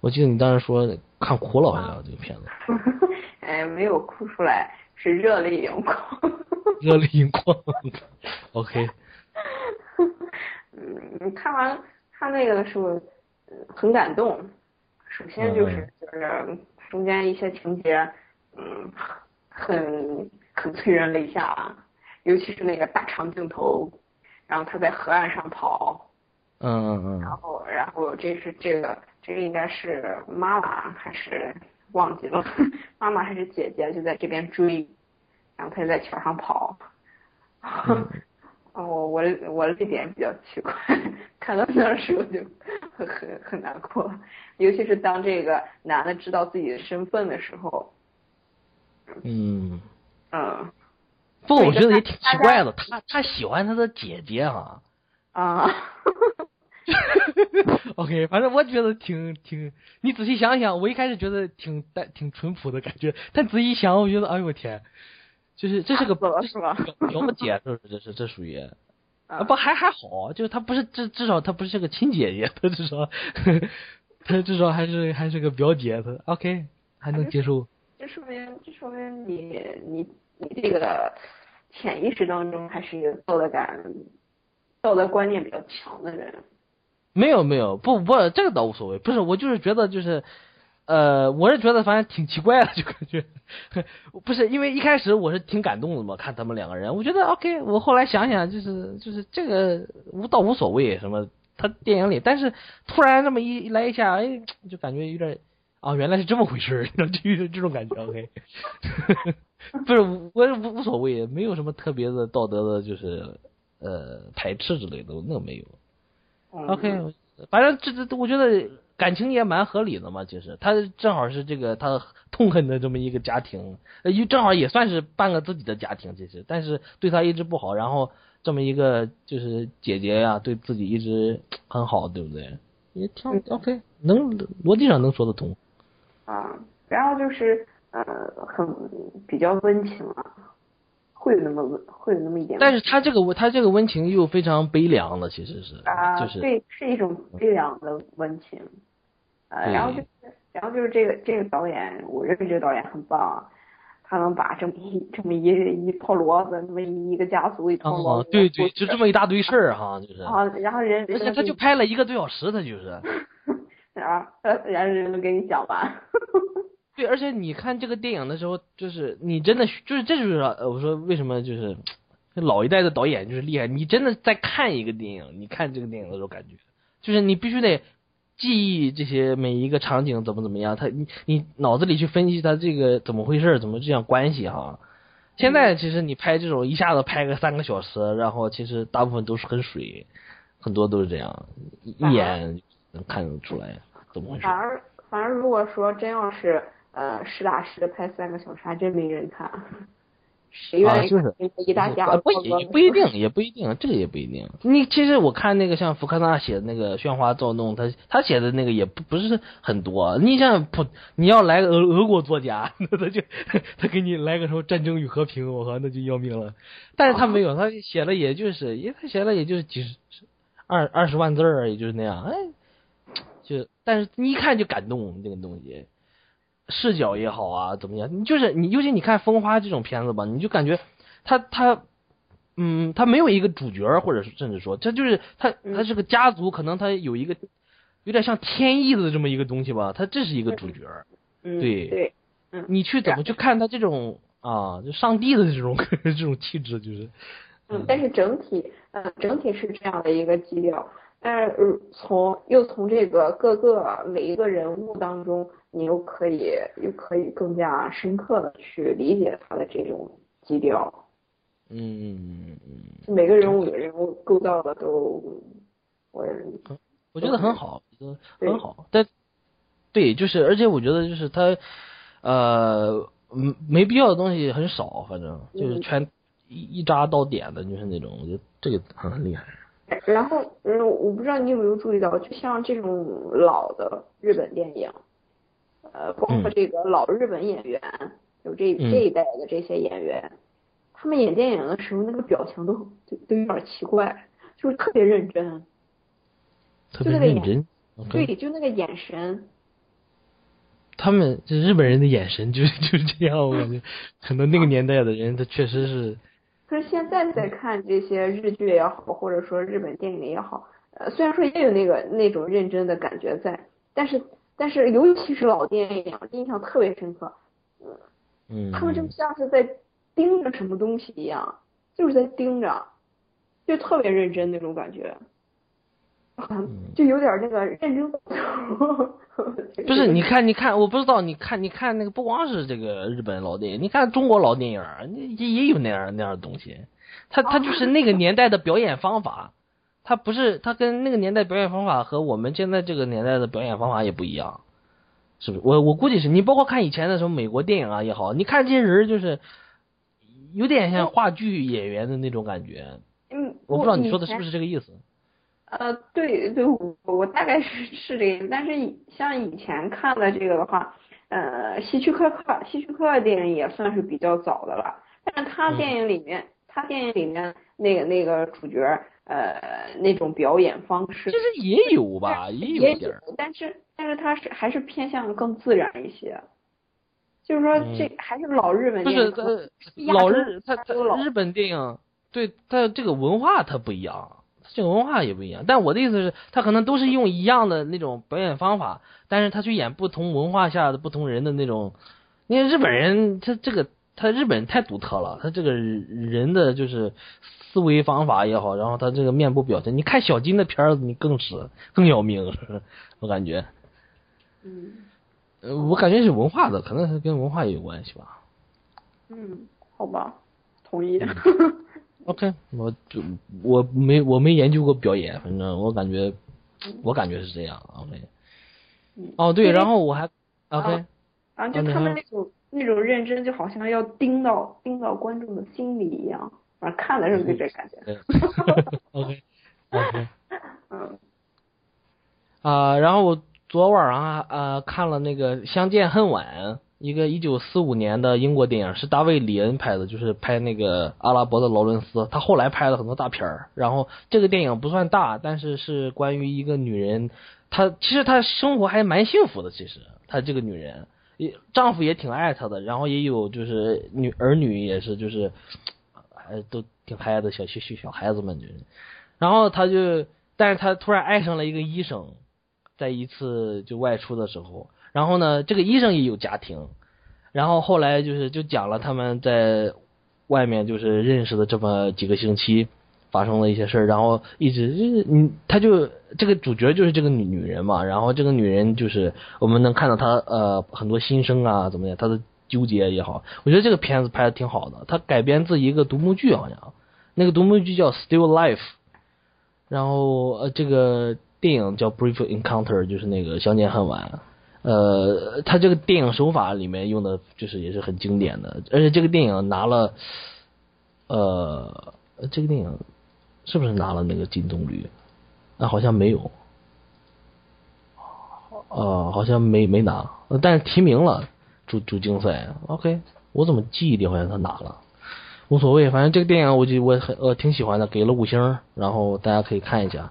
我记得你当时说看哭了，好像这个片子。哎，没有哭出来，是热泪盈眶。热泪盈眶。OK，嗯，看完看那个的时候，嗯很感动。首先就是就是中间一些情节，嗯，很很催人泪下啊，尤其是那个大长镜头，然后他在河岸上跑，嗯嗯嗯然后然后这是这个这个应该是妈妈还是忘记了，妈妈还是姐姐就在这边追，然后他就在桥上跑。嗯 哦，我我泪点比较奇怪，看到那时候就很很很难过，尤其是当这个男的知道自己的身份的时候，嗯。嗯不过，我觉得也挺奇怪的，他他喜欢他的姐姐哈。啊，OK，反正我觉得挺挺，你仔细想想，我一开始觉得挺单挺淳朴的感觉，但仔细一想，我觉得哎呦我天，就是这是个死了这是吧？表表姐，这是这是这属于啊啊不还还好，就是他不是至至少他不是个亲姐姐，他至少 他至少还是还是个表姐，他 OK 还能接受。你你你这个潜意识当中还是一个道德感、道德观念比较强的人。没有没有，不不，这个倒无所谓。不是，我就是觉得就是，呃，我是觉得反正挺奇怪的，就感觉不是因为一开始我是挺感动的嘛，看他们两个人，我觉得 OK。我后来想想，就是就是这个无倒无所谓什么，他电影里，但是突然这么一一来一下，哎，就感觉有点啊，原来是这么回事儿，就有这种感觉。OK，不是我无无所谓，没有什么特别的道德的，就是呃排斥之类的，那个没有。嗯 OK，反正这这我觉得感情也蛮合理的嘛，其实他正好是这个他痛恨的这么一个家庭，呃，也正好也算是半个自己的家庭，其实，但是对他一直不好，然后这么一个就是姐姐呀，对自己一直很好，对不对？也挺嗯 OK，能逻辑上能说得通。啊，然后就是呃，很比较温情啊，会有那么温，会有那么一点。但是他这个他这个温情又非常悲凉的，其实是，啊，就是对，是一种悲凉的温情。呃，然后就是，然后就是这个这个导演，我认为这个导演很棒啊，他能把这么一这么一一套骡子，这么一一个家族一套骡对对，就这么一大堆事儿哈，就是，啊，然后人而且他就拍了一个多小时，他就是。然后呃然后人都给你讲吧。对，而且你看这个电影的时候，就是你真的就是这就是呃我说为什么就是老一代的导演就是厉害，你真的在看一个电影，你看这个电影的时候感觉就是你必须得记忆这些每一个场景怎么怎么样，他你你脑子里去分析他这个怎么回事，怎么这样关系哈。现在其实你拍这种一下子拍个三个小时，然后其实大部分都是很水，很多都是这样，一一眼能看得出来怎么回事反。而反而如果说真要是呃实打实的拍三个小时，还真没人看。谁愿意啊就是一大家子不一定，也不一定，这个也不一定。你其实我看那个像福克纳写的那个《喧哗躁动》，他他写的那个也不不是很多。你像普，你要来个俄俄国作家，那他就他给你来个什么《战争与和平》，我靠，那就要命了。但是他没有，他写了也就是，因为他写了也就是几十二二十万字儿，也就是那样。哎，就但是你一看就感动这个东西。视角也好啊，怎么样？你就是你，尤其你看《风花》这种片子吧，你就感觉他他，嗯，他没有一个主角，或者是甚至说，他就是他他是个家族，可能他有一个有点像天意的这么一个东西吧，他这是一个主角。嗯对对，你去怎么去看他这种啊，就上帝的这种 这种气质，就是嗯，但是整体，呃，整体是这样的一个基调。但是呃从又从这个各个每一个人物当中，你又可以又可以更加深刻的去理解他的这种基调。嗯嗯嗯嗯，每个人物的人物构造的都，我我觉得很好，很好。但对，就是而且我觉得就是他呃嗯没必要的东西很少，反正就是嗯全一一扎到点的，就是那种，我觉得这个很厉害。然后，嗯，我不知道你有没有注意到，就像这种老的日本电影，呃，包括嗯。这个老日本演员，有这嗯。这一代的这些演员，他们演电影的时候那个表情都都都有点奇怪，就是特别认真，特别认真。对，就那个眼神，他们这日本人的眼神就是就是这样，我感觉可能那个年代的人，他确实是可是现在在看这些日剧也好，或者说日本电影也好，呃，虽然说也有那个那种认真的感觉在，但是但是尤其是老电影，印象特别深刻。嗯，他们就像是在盯着什么东西一样，就是在盯着，就特别认真那种感觉，就有点那个认真。不是，你看，你看，我不知道，你看，你看那个不光是这个日本老电影，你看中国老电影儿也也有那样那样的东西，他他就是那个年代的表演方法，他不是他跟那个年代表演方法和我们现在这个年代的表演方法也不一样，是不是？我我估计是你包括看以前的什么美国电影啊也好，你看这些人就是有点像话剧演员的那种感觉，嗯，我不知道你说的是不是？是这个意思。呃，对对，我我大概是是这个，但是像以前看的这个的话，呃，希区柯克，希区柯克电影也算是比较早的了，但是他电影里面，他电影里面那个那个主角，呃，那种表演方式其实也有吧，也有也一点儿。但是但是他是还是偏向更自然一些，就是说这还是老日本电影，老日他他老日本电影对他这个文化他不一样，这个文化也不一样。但我的意思是，他可能都是用一样的那种表演方法，但是他去演不同文化下的不同人的那种。因为日本人他这个他日本人太独特了，他这个人的就是思维方法也好，然后他这个面部表情，你看小金的片儿，你更是更要命？我感觉，嗯呃，我感觉是文化的，可能是跟文化也有关系吧。嗯，好吧，同意。OK，我就我没我没研究过表演，反正我感觉我感觉是这样。OK，嗯。哦对，然后我还 OK，啊，就啊你说他们那种那种认真，就好像要盯到盯到观众的心里一样，反正看的时候就这感觉。对。OK OK 嗯。啊、然后我昨晚上呃看了那个《相见恨晚》，一个一九四五年的英国电影，是大卫里恩拍的，就是拍那个阿拉伯的劳伦斯，他后来拍了很多大片儿。然后这个电影不算大，但是是关于一个女人，她其实她生活还蛮幸福的，其实她这个女人，丈夫也挺爱她的，然后也有就是女儿女也是就是，还都挺嗨的小小小孩子们，然后她就，但是她突然爱上了一个医生。在一次就外出的时候，然后呢，这个医生也有家庭，然后后来就是就讲了他们在外面就是认识的这么几个星期发生了一些事儿，然后一直就是嗯，他就这个主角就是这个女女人嘛，然后这个女人就是我们能看到她呃很多心声啊怎么样，她的纠结也好，我觉得这个片子拍的挺好的，它改编自一个独幕剧好像，那个独幕剧叫《Still Life》，然后呃这个。电影叫《Brief Encounter》，就是那个相见恨晚。呃，他这个电影手法里面用的就是也是很经典的，而且这个电影拿了，呃，这个电影是不是拿了那个金棕榈？啊，好像没有，呃，好像没没拿，但是提名了主主竞赛。OK，我怎么记忆里好像他拿了，无所谓，反正这个电影我就我很呃挺喜欢的，给了五星，然后大家可以看一下。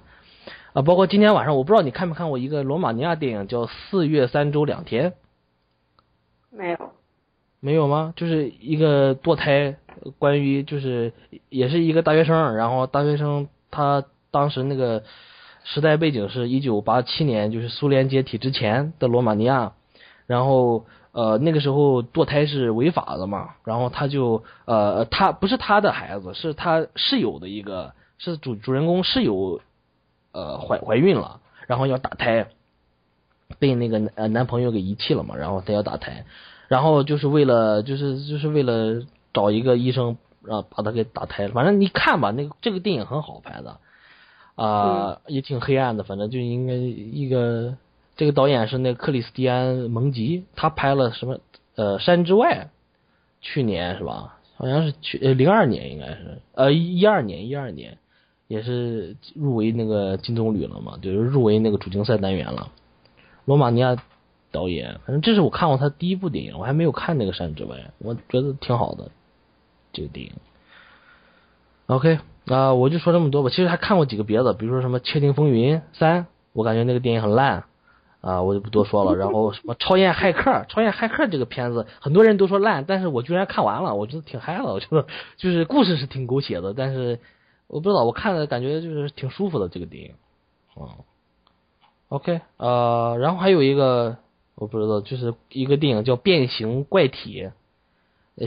啊，包括今天晚上，我不知道你看没看过一个罗马尼亚电影，叫《四月三周两天》。没有。没有吗？就是一个堕胎，关于就是也是一个大学生，然后大学生他当时那个时代背景是一九八七年，就是苏联解体之前的罗马尼亚，然后呃那个时候堕胎是违法的嘛，然后他就呃他不是他的孩子，是他室友的一个，是主主人公室友。呃，怀怀孕了，然后要打胎，被那个呃男朋友给遗弃了嘛，然后她要打胎，然后就是为了就是就是为了找一个医生让把她给打胎，反正你看吧，那个这个电影很好拍的，啊也挺黑暗的，反正就应该一个这个导演是那个克里斯蒂安蒙吉，他拍了什么呃山之外，去年是吧？好像是去呃零二年应该是呃一二年一二年。也是入围那个金棕榈了嘛，就是入围那个主竞赛单元了。罗马尼亚导演，反正这是我看过他第一部电影，我还没有看那个《山之外》，我觉得挺好的这个电影。OK，啊，我就说这么多吧。其实还看过几个别的，比如说什么《窃听风云三》，我感觉那个电影很烂啊，我就不多说了。然后什么《超验骇客》，《超验骇客》这个片子很多人都说烂，但是我居然看完了，我觉得挺嗨的。我觉得就是故事是挺狗血的，但是。我不知道，我看了感觉就是挺舒服的这个电影，嗯，OK，呃，然后还有一个我不知道，就是一个电影叫《变形怪体》，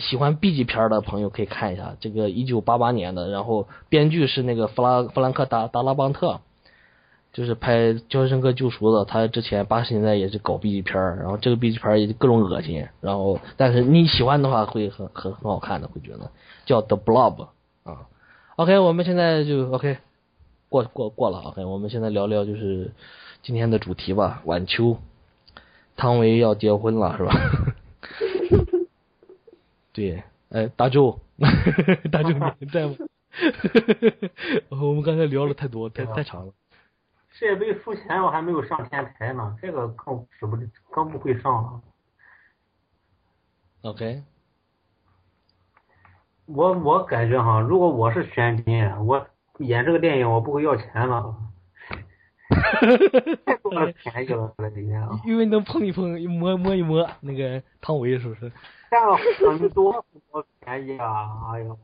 喜欢 B 级片的朋友可以看一下，这个一九八八年的，然后编剧是那个弗拉弗兰克达达拉邦特，就是拍《肖申克救赎》的，他之前八十年代也是搞 B 级片然后这个 B 级片也各种恶心，然后但是你喜欢的话会很很很好看的，会觉得叫 The Blob 啊。OK，我们现在就 OK，过过过了 OK，我们现在聊聊就是今天的主题吧。晚秋，汤唯要结婚了是吧？对，哎，大周，大周你在吗？我们刚才聊了太多，太太长了。世界杯输前我还没有上天台呢，这个更是不更不会上了。OK。我我感觉哈，如果我是选金，我演这个电影我不会要钱了。太多 了便宜了。因为能碰一碰，摸摸一摸，那个汤唯是不是？占了很多多便宜啊！哎呦，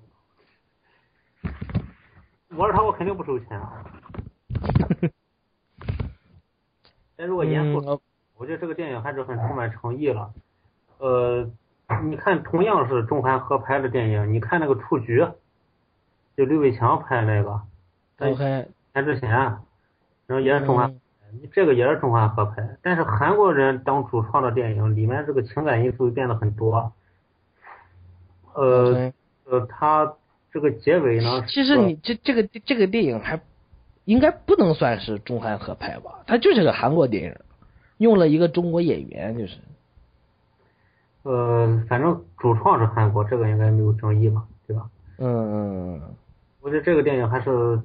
我是他，我肯定不收钱啊。但如果严肃，我觉得这个电影还是很充满诚意了。呃。你看，同样是中韩合拍的电影，你看那个《雏菊》，就刘伟强拍那个，在前之前，然后也是中韩，你这个也是中韩合拍，但是韩国人当主创的电影里面这个情感因素变得很多。呃呃，他这个结尾呢？其实你这这个这个电影还应该不能算是中韩合拍吧？它就是个韩国电影，用了一个中国演员，就是。呃，反正主创是韩国，这个应该没有争议吧，对吧？嗯嗯嗯。我觉得这个电影还是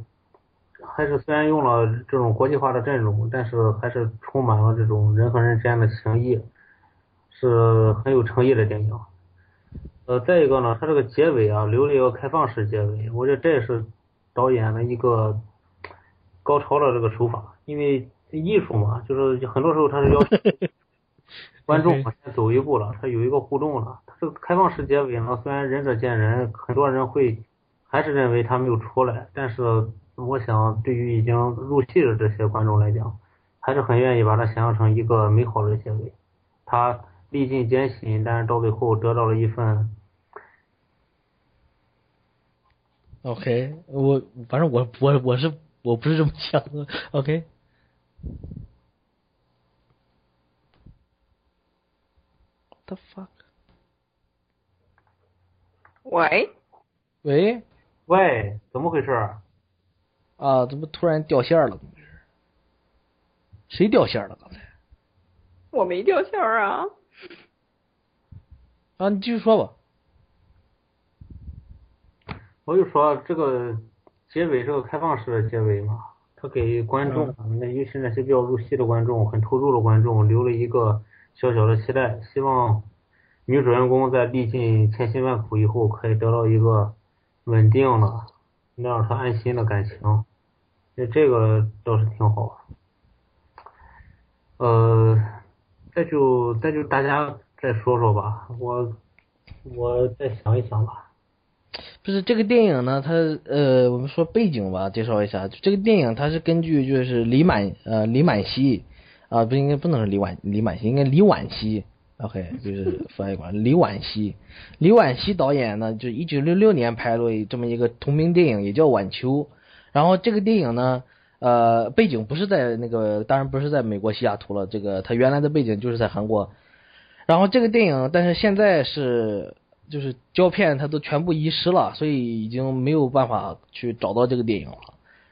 还是虽然用了这种国际化的阵容，但是还是充满了这种人和人之间的情谊，是很有诚意的电影。呃，再一个呢，它这个结尾啊，留了一个开放式结尾，我觉得这也是导演的一个高超的这个手法，因为艺术嘛，就是很多时候他是要。观众往前走一步了，他有一个互动了。他这个开放式结尾呢，虽然仁者见仁，很多人会还是认为他没有出来，但是我想对于已经入戏的这些观众来讲，还是很愿意把它想象成一个美好的结尾。他历尽艰辛，但是到最后得到了一份。OK，我反正我我我是我不是这么想的。OK。The fuck？喂？喂？喂？怎么回事？啊？怎么突然掉线了？谁掉线了？刚才？我没掉线啊。啊，你继续说吧。我就说这个结尾是个开放式的结尾嘛，他给观众，那尤其那些比较入戏的观众，很投入的观众留了一个小小的期待，希望女主人公在历尽千辛万苦以后可以得到一个稳定的、能让她安心的感情，那这个倒是挺好。呃，再就再就大家再说说吧，我我再想一想吧。不是这个电影呢，它呃，我们说背景吧，介绍一下。这个电影它是根据就是李满呃李满熙啊，不应该不能是李婉李婉熙，应该李婉熙。OK，就是 翻译过来，李婉熙。李婉熙导演呢，就一九六六年拍了这么一个同名电影，也叫《晚秋》。然后这个电影呢，呃，背景不是在那个，当然不是在美国西雅图了，这个它原来的背景就是在韩国。然后这个电影，但是现在是。就是胶片它都全部遗失了，所以已经没有办法去找到这个电影了。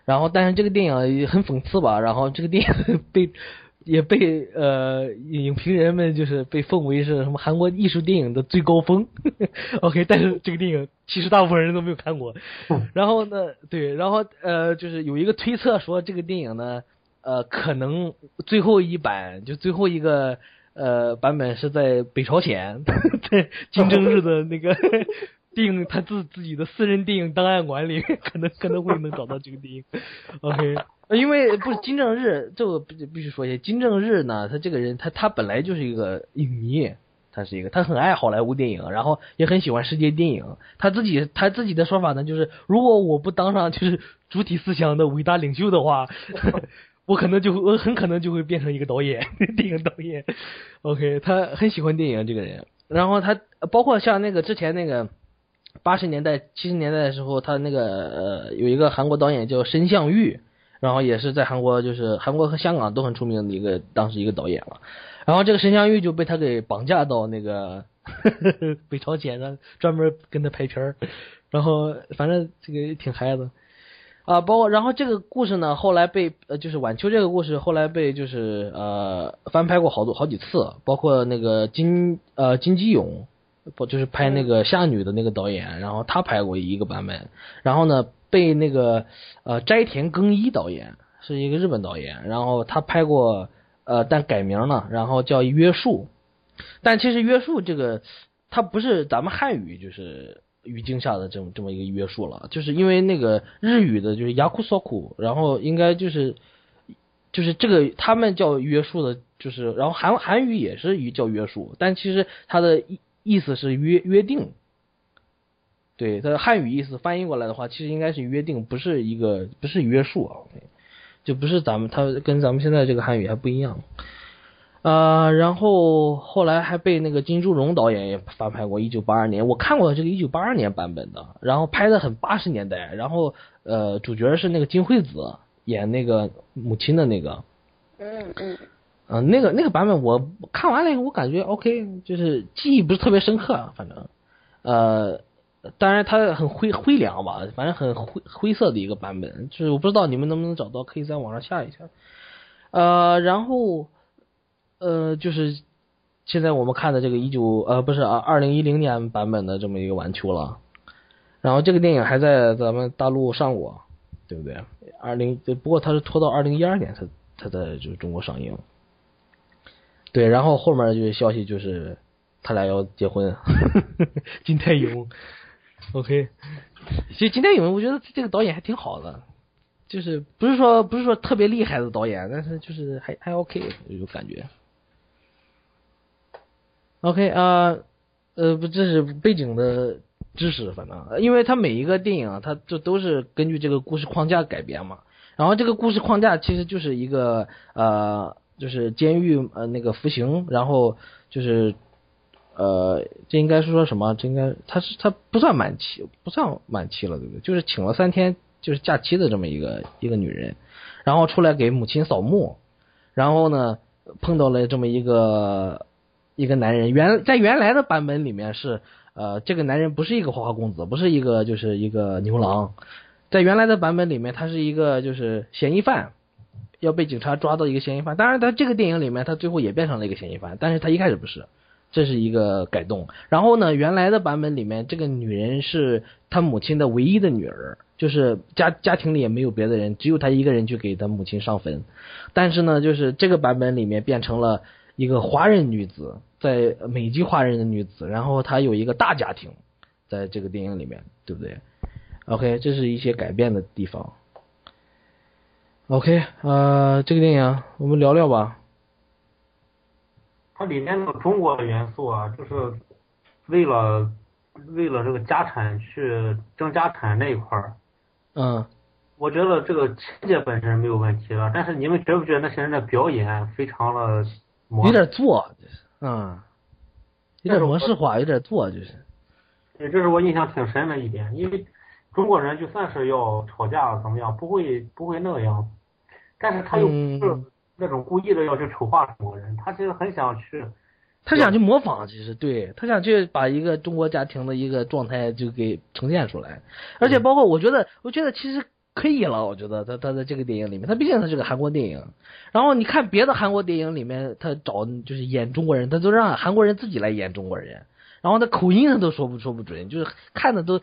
然后，但是这个电影很讽刺吧？然后这个电影 被也被呃影评人们就是被奉为是什么韩国艺术电影的最高峰。OK，但是这个电影其实大部分人都没有看过。然后呢，对，然后呃就是有一个推测说这个电影呢呃可能最后一版就最后一个。呃，版本是在北朝鲜，在金正日的那个电影他自自己的私人电影档案馆里，可能可能会能找到这个电影。OK，因为不是金正日，这个必必须说一下，金正日呢，他这个人，他他本来就是一个影迷，他是一个，他很爱好莱坞电影，然后也很喜欢世界电影。他自己他自己的说法呢，就是如果我不当上就是主体思想的伟大领袖的话。我可能就会，我很可能就会变成一个导演，电影导演。OK，他很喜欢电影这个人。然后他包括像那个之前那个八十年代、七十年代的时候，他那个呃有一个韩国导演叫申相玉，然后也是在韩国，就是韩国和香港都很出名的一个当时一个导演了。然后这个申相玉就被他给绑架到那个 北朝鲜，然后专门跟他拍片儿。然后反正这个挺嗨的。啊，包括然后这个故事呢，后来被呃就是晚秋这个故事后来被就是呃翻拍过好多好几次，包括那个金呃金基勇，不就是拍那个夏女的那个导演，然后他拍过一个版本，然后呢被那个呃斋田耕一导演是一个日本导演，然后他拍过呃但改名了，然后叫约束，但其实约束这个它不是咱们汉语就是。语境下的这么这么一个约束了，就是因为那个日语的就是雅库索库，然后应该就是就是这个他们叫约束的，就是然后韩韩语也是语叫约束，但其实它的意思是约约定，对，它的汉语意思翻译过来的话，其实应该是约定，不是一个不是约束啊，就不是咱们它跟咱们现在这个汉语还不一样。呃，然后后来还被那个金柱荣导演也翻拍过，一九八二年，我看过这个一九八二年版本的，然后拍的很八十年代，然后呃，主角是那个金惠子演那个母亲的那个，嗯嗯，嗯，那个那个版本我看完了以后，我感觉 OK，就是记忆不是特别深刻，反正，呃，当然它很灰灰凉吧，反正很灰灰色的一个版本，就是我不知道你们能不能找到，可以在网上下一下，呃，然后。呃，就是现在我们看的这个一九呃不是啊二零一零年版本的这么一个晚秋了，然后这个电影还在咱们大陆上过，对不对？二零不过它是拖到二零一二年才才在就中国上映，对，然后后面就是消息就是他俩要结婚，金泰勇，OK，其实金泰勇我觉得这个导演还挺好的，就是不是说不是说特别厉害的导演，但是就是还还 OK 有感觉。OK 啊，呃不，这是背景的知识，反正，因为他每一个电影，它就都是根据这个故事框架改编嘛。然后这个故事框架其实就是一个呃，就是监狱呃那个服刑，然后就是呃，这应该是说什么？这应该他是他不算满期，不算满期了，对不对？就是请了三天就是假期的这么一个一个女人，然后出来给母亲扫墓，然后呢碰到了这么一个。一个男人原在原来的版本里面是呃这个男人不是一个花花公子，不是一个就是一个牛郎，在原来的版本里面他是一个就是嫌疑犯，要被警察抓到一个嫌疑犯。当然，他这个电影里面他最后也变成了一个嫌疑犯，但是他一开始不是，这是一个改动。然后呢，原来的版本里面这个女人是他母亲的唯一的女儿，就是家家庭里也没有别的人，只有他一个人去给他母亲上坟。但是呢，就是这个版本里面变成了一个华人女子，在美籍华人的女子，然后她有一个大家庭，在这个电影里面，对不对？OK，这是一些改变的地方。OK，呃，这个电影我们聊聊吧。它里面的中国的元素啊，就是为了为了这个家产去争家产那一块儿，嗯，我觉得这个情节本身没有问题了，但是你们觉不觉得那些人的表演非常的模有点做，就是，嗯，有点模式化，有点做，就是。对，这是我印象挺深的一点，因为中国人就算是要吵架怎么样，不会不会那样，但是他又不是嗯。那种故意的要去丑化中国人，他其实很想去，他想去模仿，其实对他想去把一个中国家庭的一个状态就给呈现出来，而且包括我觉得，我觉得其实可以了，我觉得他他在这个电影里面，他毕竟他是个韩国电影，然后你看别的韩国电影里面，他找就是演中国人，他都让韩国人自己来演中国人，然后他口音他都说不说不准，就是看的都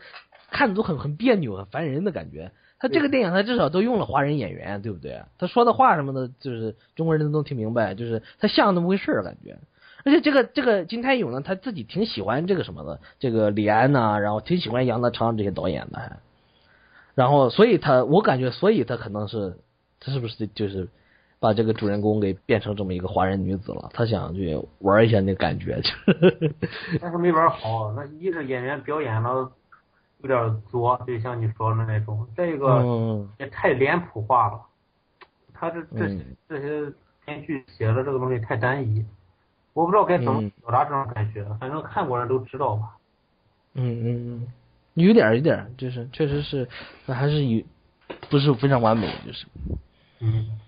看的都很很别扭，很烦人的感觉。他这个电影他至少都用了华人演员，对不对？他说的话什么的，就是中国人都能听明白，就是他像那么回事儿感觉。而且这个这个金泰勇呢，他自己挺喜欢这个什么的，这个李安呐、然后挺喜欢杨德昌这些导演的还，然后所以他我感觉，所以他可能是他是不是就是把这个主人公给变成这么一个华人女子了？他想去玩一下那感觉，就是但是没玩好。那一是演员表演的有点作，就像你说的那种；再一个嗯也太脸谱化了，他这这嗯这些编剧写的这个东西太单一，我不知道该怎么嗯表达这种感觉。反正看过人都知道吧。嗯嗯嗯，有点儿有点儿，就是确实是，那还是有不是非常完美，就是嗯，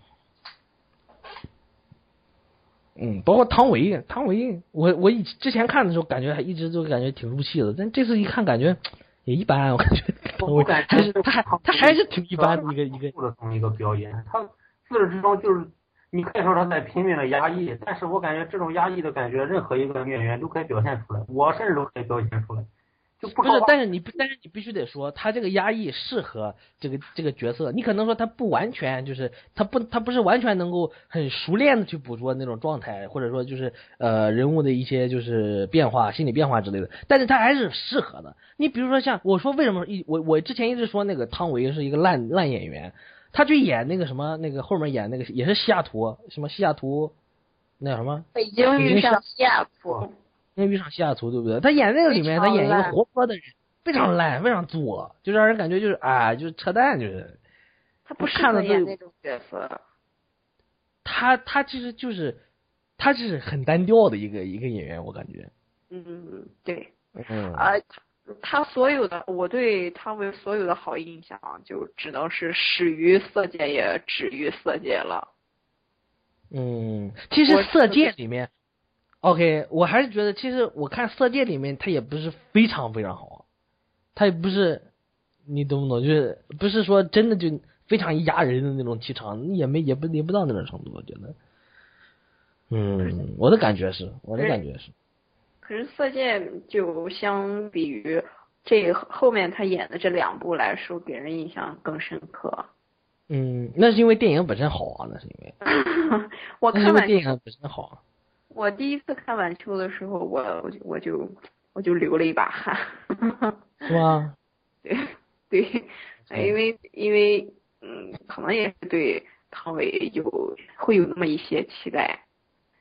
嗯，包括汤唯，汤唯，我我以之前看的时候感觉还一直都感觉挺入戏的，但这次一看感觉也一般，我感觉我感觉还是他还他还是挺一般的一个一个，的这么一个表演，他自始至终就是。你可以说他在拼命的压抑，但是我感觉这种压抑的感觉，任何一个女演员都可以表现出来，我甚至都可以表现出来，就不不是但是你不，但是你必须得说，他这个压抑适合这个这个角色。你可能说他不完全，就是他不他不是完全能够很熟练的去捕捉那种状态，或者说就是呃人物的一些就是变化、心理变化之类的。但是他还是适合的。你比如说像我说为什么一我我之前一直说那个汤唯是一个烂烂演员，他去演那个什么那个后面演那个也是西雅图什么西雅图那叫什么北京遇上西雅图，那遇上西雅图对不对？他演那个里面，他演一个活泼的人，非常烂，非常作，就让人感觉就是啊，就是扯淡，就是他不适看了都合演那种角色。他他其实就是他就是很单调的一个一个演员，我感觉，嗯，对，嗯啊、他所有的我对汤唯所有的好印象，就只能是始于色戒，也止于色戒了。嗯，其实《色戒》里面，OK，我还是觉得，其实我看《色戒》里面，他也不是非常非常好，他也不是，你懂不懂？就是不是说真的就非常压人的那种气场，也没也不也不到那种程度，我觉得。嗯，我的感觉是，我的感觉是，可是色戒就相比于这后面他演的这两部来说，给人印象更深刻。嗯，那是因为电影本身好啊，那是因为，我看晚电影本身好啊。我第一次看晚秋的时候，我我就我就我就流了一把汗。是吗？对对，嗯因为因为嗯，可能也是对唐伟有会有那么一些期待，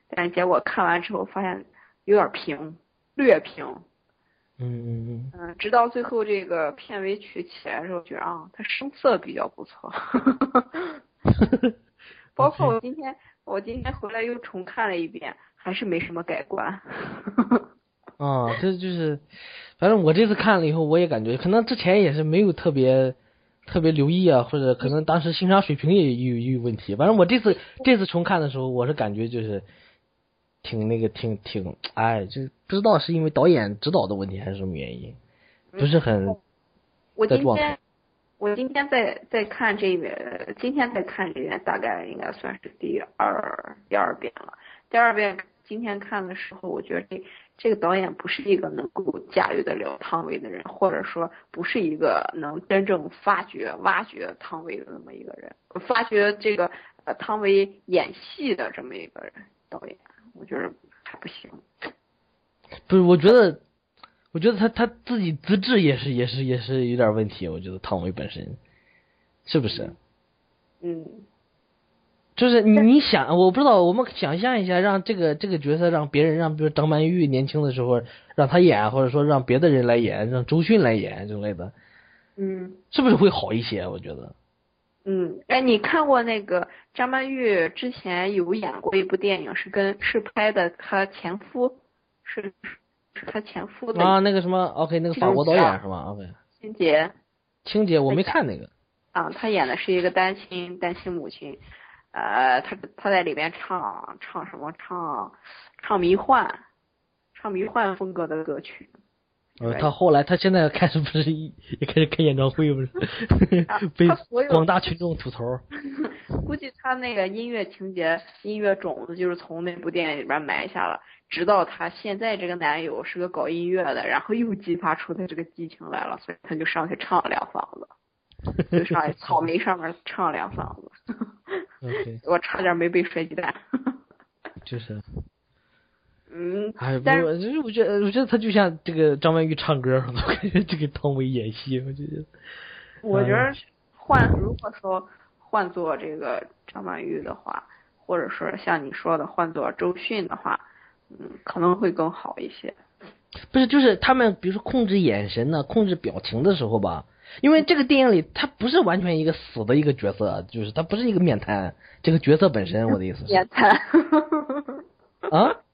但是结果看完之后发现有点平，略平。嗯嗯嗯，直到最后这个片尾曲起来的时候，觉得啊，它声色比较不错。嗯。包括我今天我今天回来又重看了一遍，还是没什么改观。啊，这就是，反正我这次看了以后，我也感觉可能之前也是没有特别特别留意啊，或者可能当时欣赏水平也有有问题。反正我这次这次重看的时候，我是感觉就是挺那个挺挺，哎，就不知道是因为导演指导的问题还是什么原因，不是很我今天在状态我今天在在看这个，今天在看这边，大概应该算是第二第二遍了。第二遍今天看的时候，我觉得这这个导演不是一个能够驾驭得了汤唯的人，或者说不是一个能真正发掘挖掘汤唯的那么一个人，发掘这个呃汤唯演戏的这么一个人导演，我觉得还不行。不是，我觉得，我觉得他他自己资质也是也是也是有点问题。我觉得汤唯本身是不是？嗯，就是你你想，我不知道，我们想象一下，让这个这个角色让别人让，比如张曼玉年轻的时候让她演，或者说让别的人来演，让周迅来演之类的，嗯是不是会好一些？我觉得。嗯，哎，你看过那个张曼玉之前有演过一部电影，是跟是拍的她前夫，是是她前夫的啊，那个什么，OK，那个法国导演是吧？OK，清洁，清洁我没看那个。啊，她演的是一个单亲单亲母亲，呃，他他在里边唱唱什么唱唱迷幻，唱迷幻风格的歌曲。呃，他后来他现在开始不是也开始开演唱会不是啊被广大群众吐槽。估计他那个音乐情节、音乐种子就是从那部电影里边埋下了，直到他现在这个男友是个搞音乐的，然后又激发出他这个激情来了，所以他就上去唱了两嗓子，就上去草莓上面唱了两嗓子，我差点没被摔鸡蛋。就是，嗯，哎，不但是，就是我觉得，我觉得他就像这个张曼玉唱歌，我感觉这个汤唯演戏，我觉得。我觉得换如果说换做这个张曼玉的话，或者说像你说的换做周迅的话，嗯，可能会更好一些。不是，就是他们比如说控制眼神呢，控制表情的时候吧，因为这个电影里他不是完全一个死的一个角色，就是他不是一个面瘫，这个角色本身，我的意思是面瘫。啊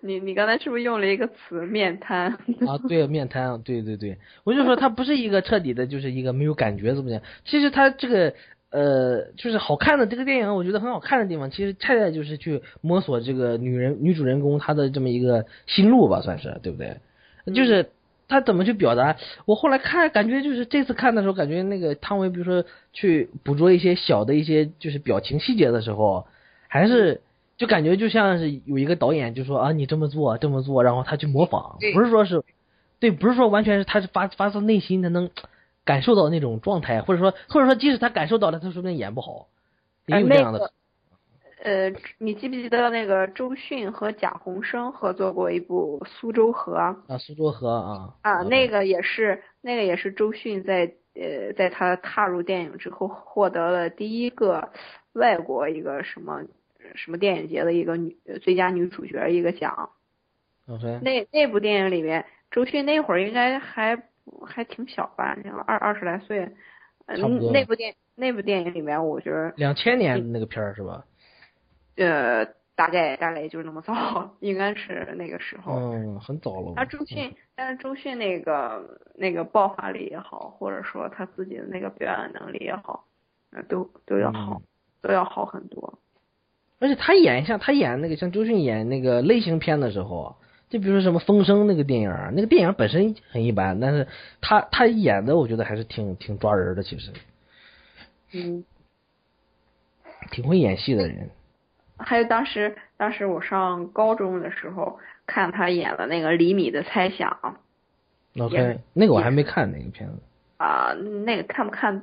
你你刚才是不是用了一个词“面瘫啊，对面瘫，对对对，我就说他不是一个彻底的，就是一个没有感觉怎么讲？其实他这个呃，就是好看的这个电影，我觉得很好看的地方，其实恰恰就是去摸索这个女人女主人公她的这么一个心路吧，算是对不对？就是她怎么去表达。我后来看，感觉就是这次看的时候，感觉那个汤唯，比如说去捕捉一些小的一些就是表情细节的时候，还是。就感觉就像是有一个导演就说啊，你这么做这么做，然后他去模仿，不是说是，对，不是说完全是他是发发自内心，他能感受到那种状态，或者说或者说即使他感受到了，他说不定演不好，也有这样的。那个呃，你记不记得那个周迅和贾宏声合作过一部《苏州河》啊，苏州河啊啊？那个也是那个也是周迅在呃在她踏入电影之后获得了第一个外国一个什么什么电影节的一个女最佳女主角一个奖。那那部电影里面，周迅那会儿应该还还挺小吧，二二十来岁。呃差不多那部电那部电影里面，我觉得两千年那个片儿是吧？呃，大概大概也就是那么早，应该是那个时候。嗯，很早了。他周迅，但是周迅那个那个爆发力也好，或者说他自己的那个表演能力也好，呃，都都要好，嗯都要好很多。而且他演像他演那个像周迅演那个类型片的时候，就比如说什么《风声》那个电影，那个电影本身很一般，但是他他演的我觉得还是挺挺抓人的，其实嗯，挺会演戏的人。还有当时当时我上高中的时候看他演的那个《厘米的猜想》OK，那个我还没看那个片子。啊、那个看不看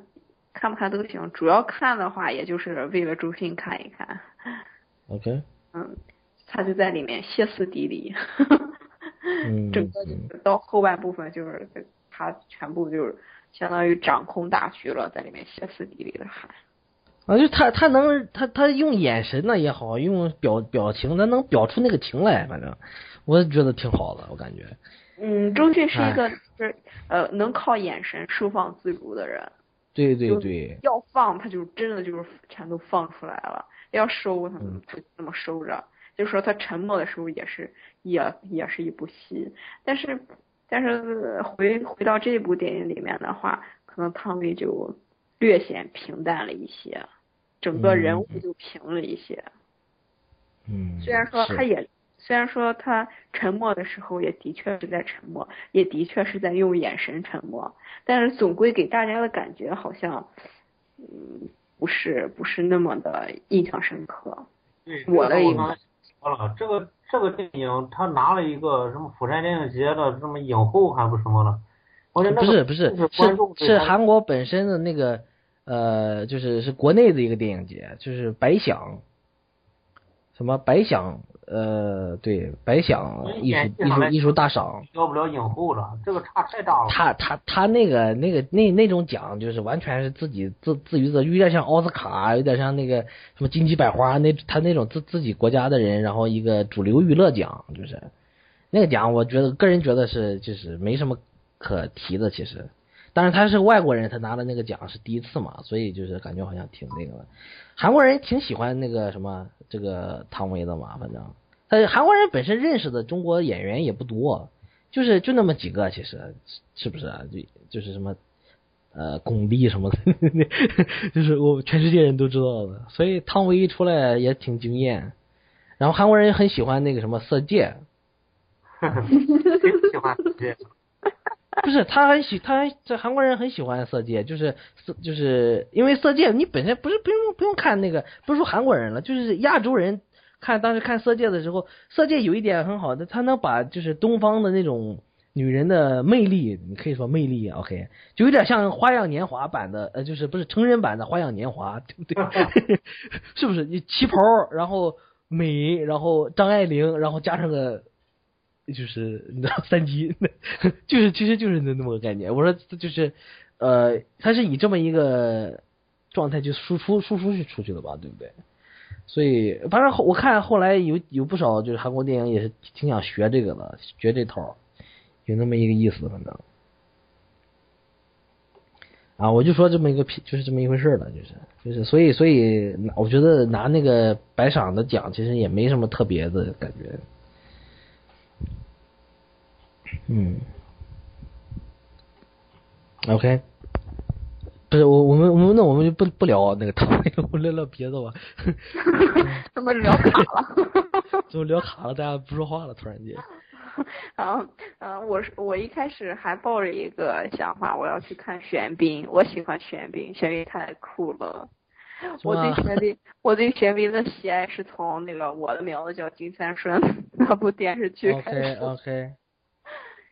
看不看都行，主要看的话也就是为了周迅看一看。OK，嗯，他就在里面歇斯底里，嗯整个就是到后半部分就是他全部就是相当于掌控大局了，在里面歇斯底里的喊。啊，就他他能他他用眼神呢也好，用表表情，他能表出那个情来，反正我觉得挺好的，我感觉。嗯，周迅是一个就是呃能靠眼神收放自如的人，对对对，要放他就真的就是全都放出来了，要收他就那么收着，就是说他沉默的时候也是也也是一部戏，但是但是回回到这部电影里面的话，可能汤唯就略显平淡了一些，整个人物嗯就平了一些。嗯，虽然说他也虽然说他沉默的时候也的确是在沉默，也的确是在用眼神沉默，但是总归给大家的感觉好像，嗯，不是不是那么的印象深刻。对，我的一个这个刚才说了，这个这个电影他拿了一个什么釜山电影节的什么影后还不什么了，我觉得不是不是是是韩国本身的那个呃，就是是国内的一个电影节，就是百想，什么百想呃，对百想艺术艺术艺术大赏。要不了影后了，这个差太大了。他他他那个那个那那种奖就是完全是自己自自娱自乐，有点像奥斯卡，有点像那个什么金鸡百花那他那种自自己国家的人，然后一个主流娱乐奖，就是那个奖，我觉得个人觉得是就是没什么可提的，其实。但是他是外国人，他拿的那个奖是第一次嘛，所以就是感觉好像挺那个的。韩国人挺喜欢那个什么这个汤唯的嘛，反正，但韩国人本身认识的中国演员也不多，就是就那么几个，其实是不是啊？就就是什么呃巩俐什么的，就是我全世界人都知道的，所以汤唯一出来也挺惊艳。然后韩国人也很喜欢那个什么色戒，谁喜欢 不是他很喜，他很这韩国人很喜欢色戒，就是色就是因为色戒，你本身不是不用不用看那个，不是说韩国人了，就是亚洲人看当时看色戒的时候，色戒有一点很好的，他能把就是东方的那种女人的魅力，你可以说魅力，OK，就有点像《花样年华》版的，呃，就是不是成人版的《花样年华》，对不对？是不是？你旗袍，然后美，然后张爱玲，然后加上个。就是你知道三级，就是其实就是那那么个概念。我说就是，呃，他是以这么一个状态就输出输出去出去的吧，对不对？所以反正我看后来有有不少就是韩国电影也是挺想学这个的，学这套，有那么一个意思，反正。啊，我就说这么一个，就是这么一回事了，就是就是，所以所以我觉得拿那个白赏的奖其实也没什么特别的感觉。嗯，OK，不是我我们我们那我们就不不聊那个汤唯，我们聊聊别的吧。怎么聊卡了？怎么聊卡了？大家不说话了，突然间。然后，嗯，我是我一开始还抱着一个想法，我要去看玄彬，我喜欢玄彬，玄彬太酷了。我对玄彬，我对玄彬的喜爱是从那个《我的名字叫金三顺》那部电视剧开 OK 始。OK，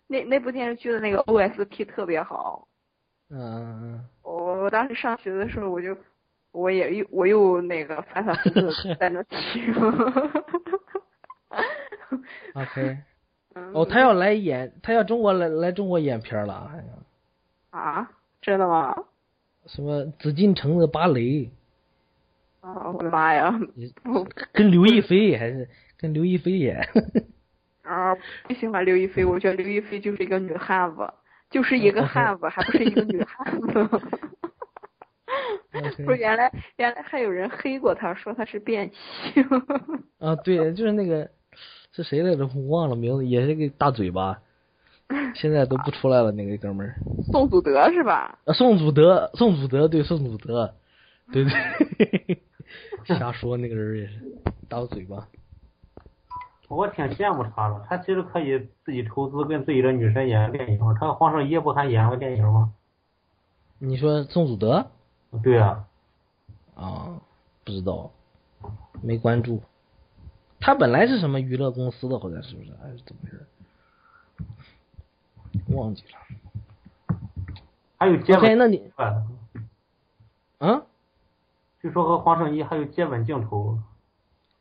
那那部电视剧的那个 OST 特别好。嗯嗯我我当时上学的时候，我就我也又我又那个反反复复地在那听。嗯，OK。嗯哦，他要来演，他要中国来来中国演片了，好像啊？真的吗？什么紫禁城的芭蕾，啊！我的妈呀！跟刘亦菲还是跟刘亦菲演。啊，不喜欢刘亦菲，我觉得刘亦菲就是一个女汉子，就是一个汉子，还不是一个女汉子。不是原来原来还有人黑过她，说她是变性。啊，对，就是那个是谁来着？我忘了名字，也是个大嘴巴，现在都不出来了。那个哥们儿，宋祖德是吧？啊，宋祖德，宋祖德，对，宋祖德，对对，瞎说那个人也是大嘴巴。我挺羡慕他的，他其实可以自己投资跟自己的女神演电影。他和黄圣依不还演过电影吗？你说宋祖德对啊，啊？不知道，没关注。他本来是什么娱乐公司的，好像是不是？还是怎么回事？忘记了。还有接 OK，吻，那你哎啊据说和黄圣依还有接吻镜头。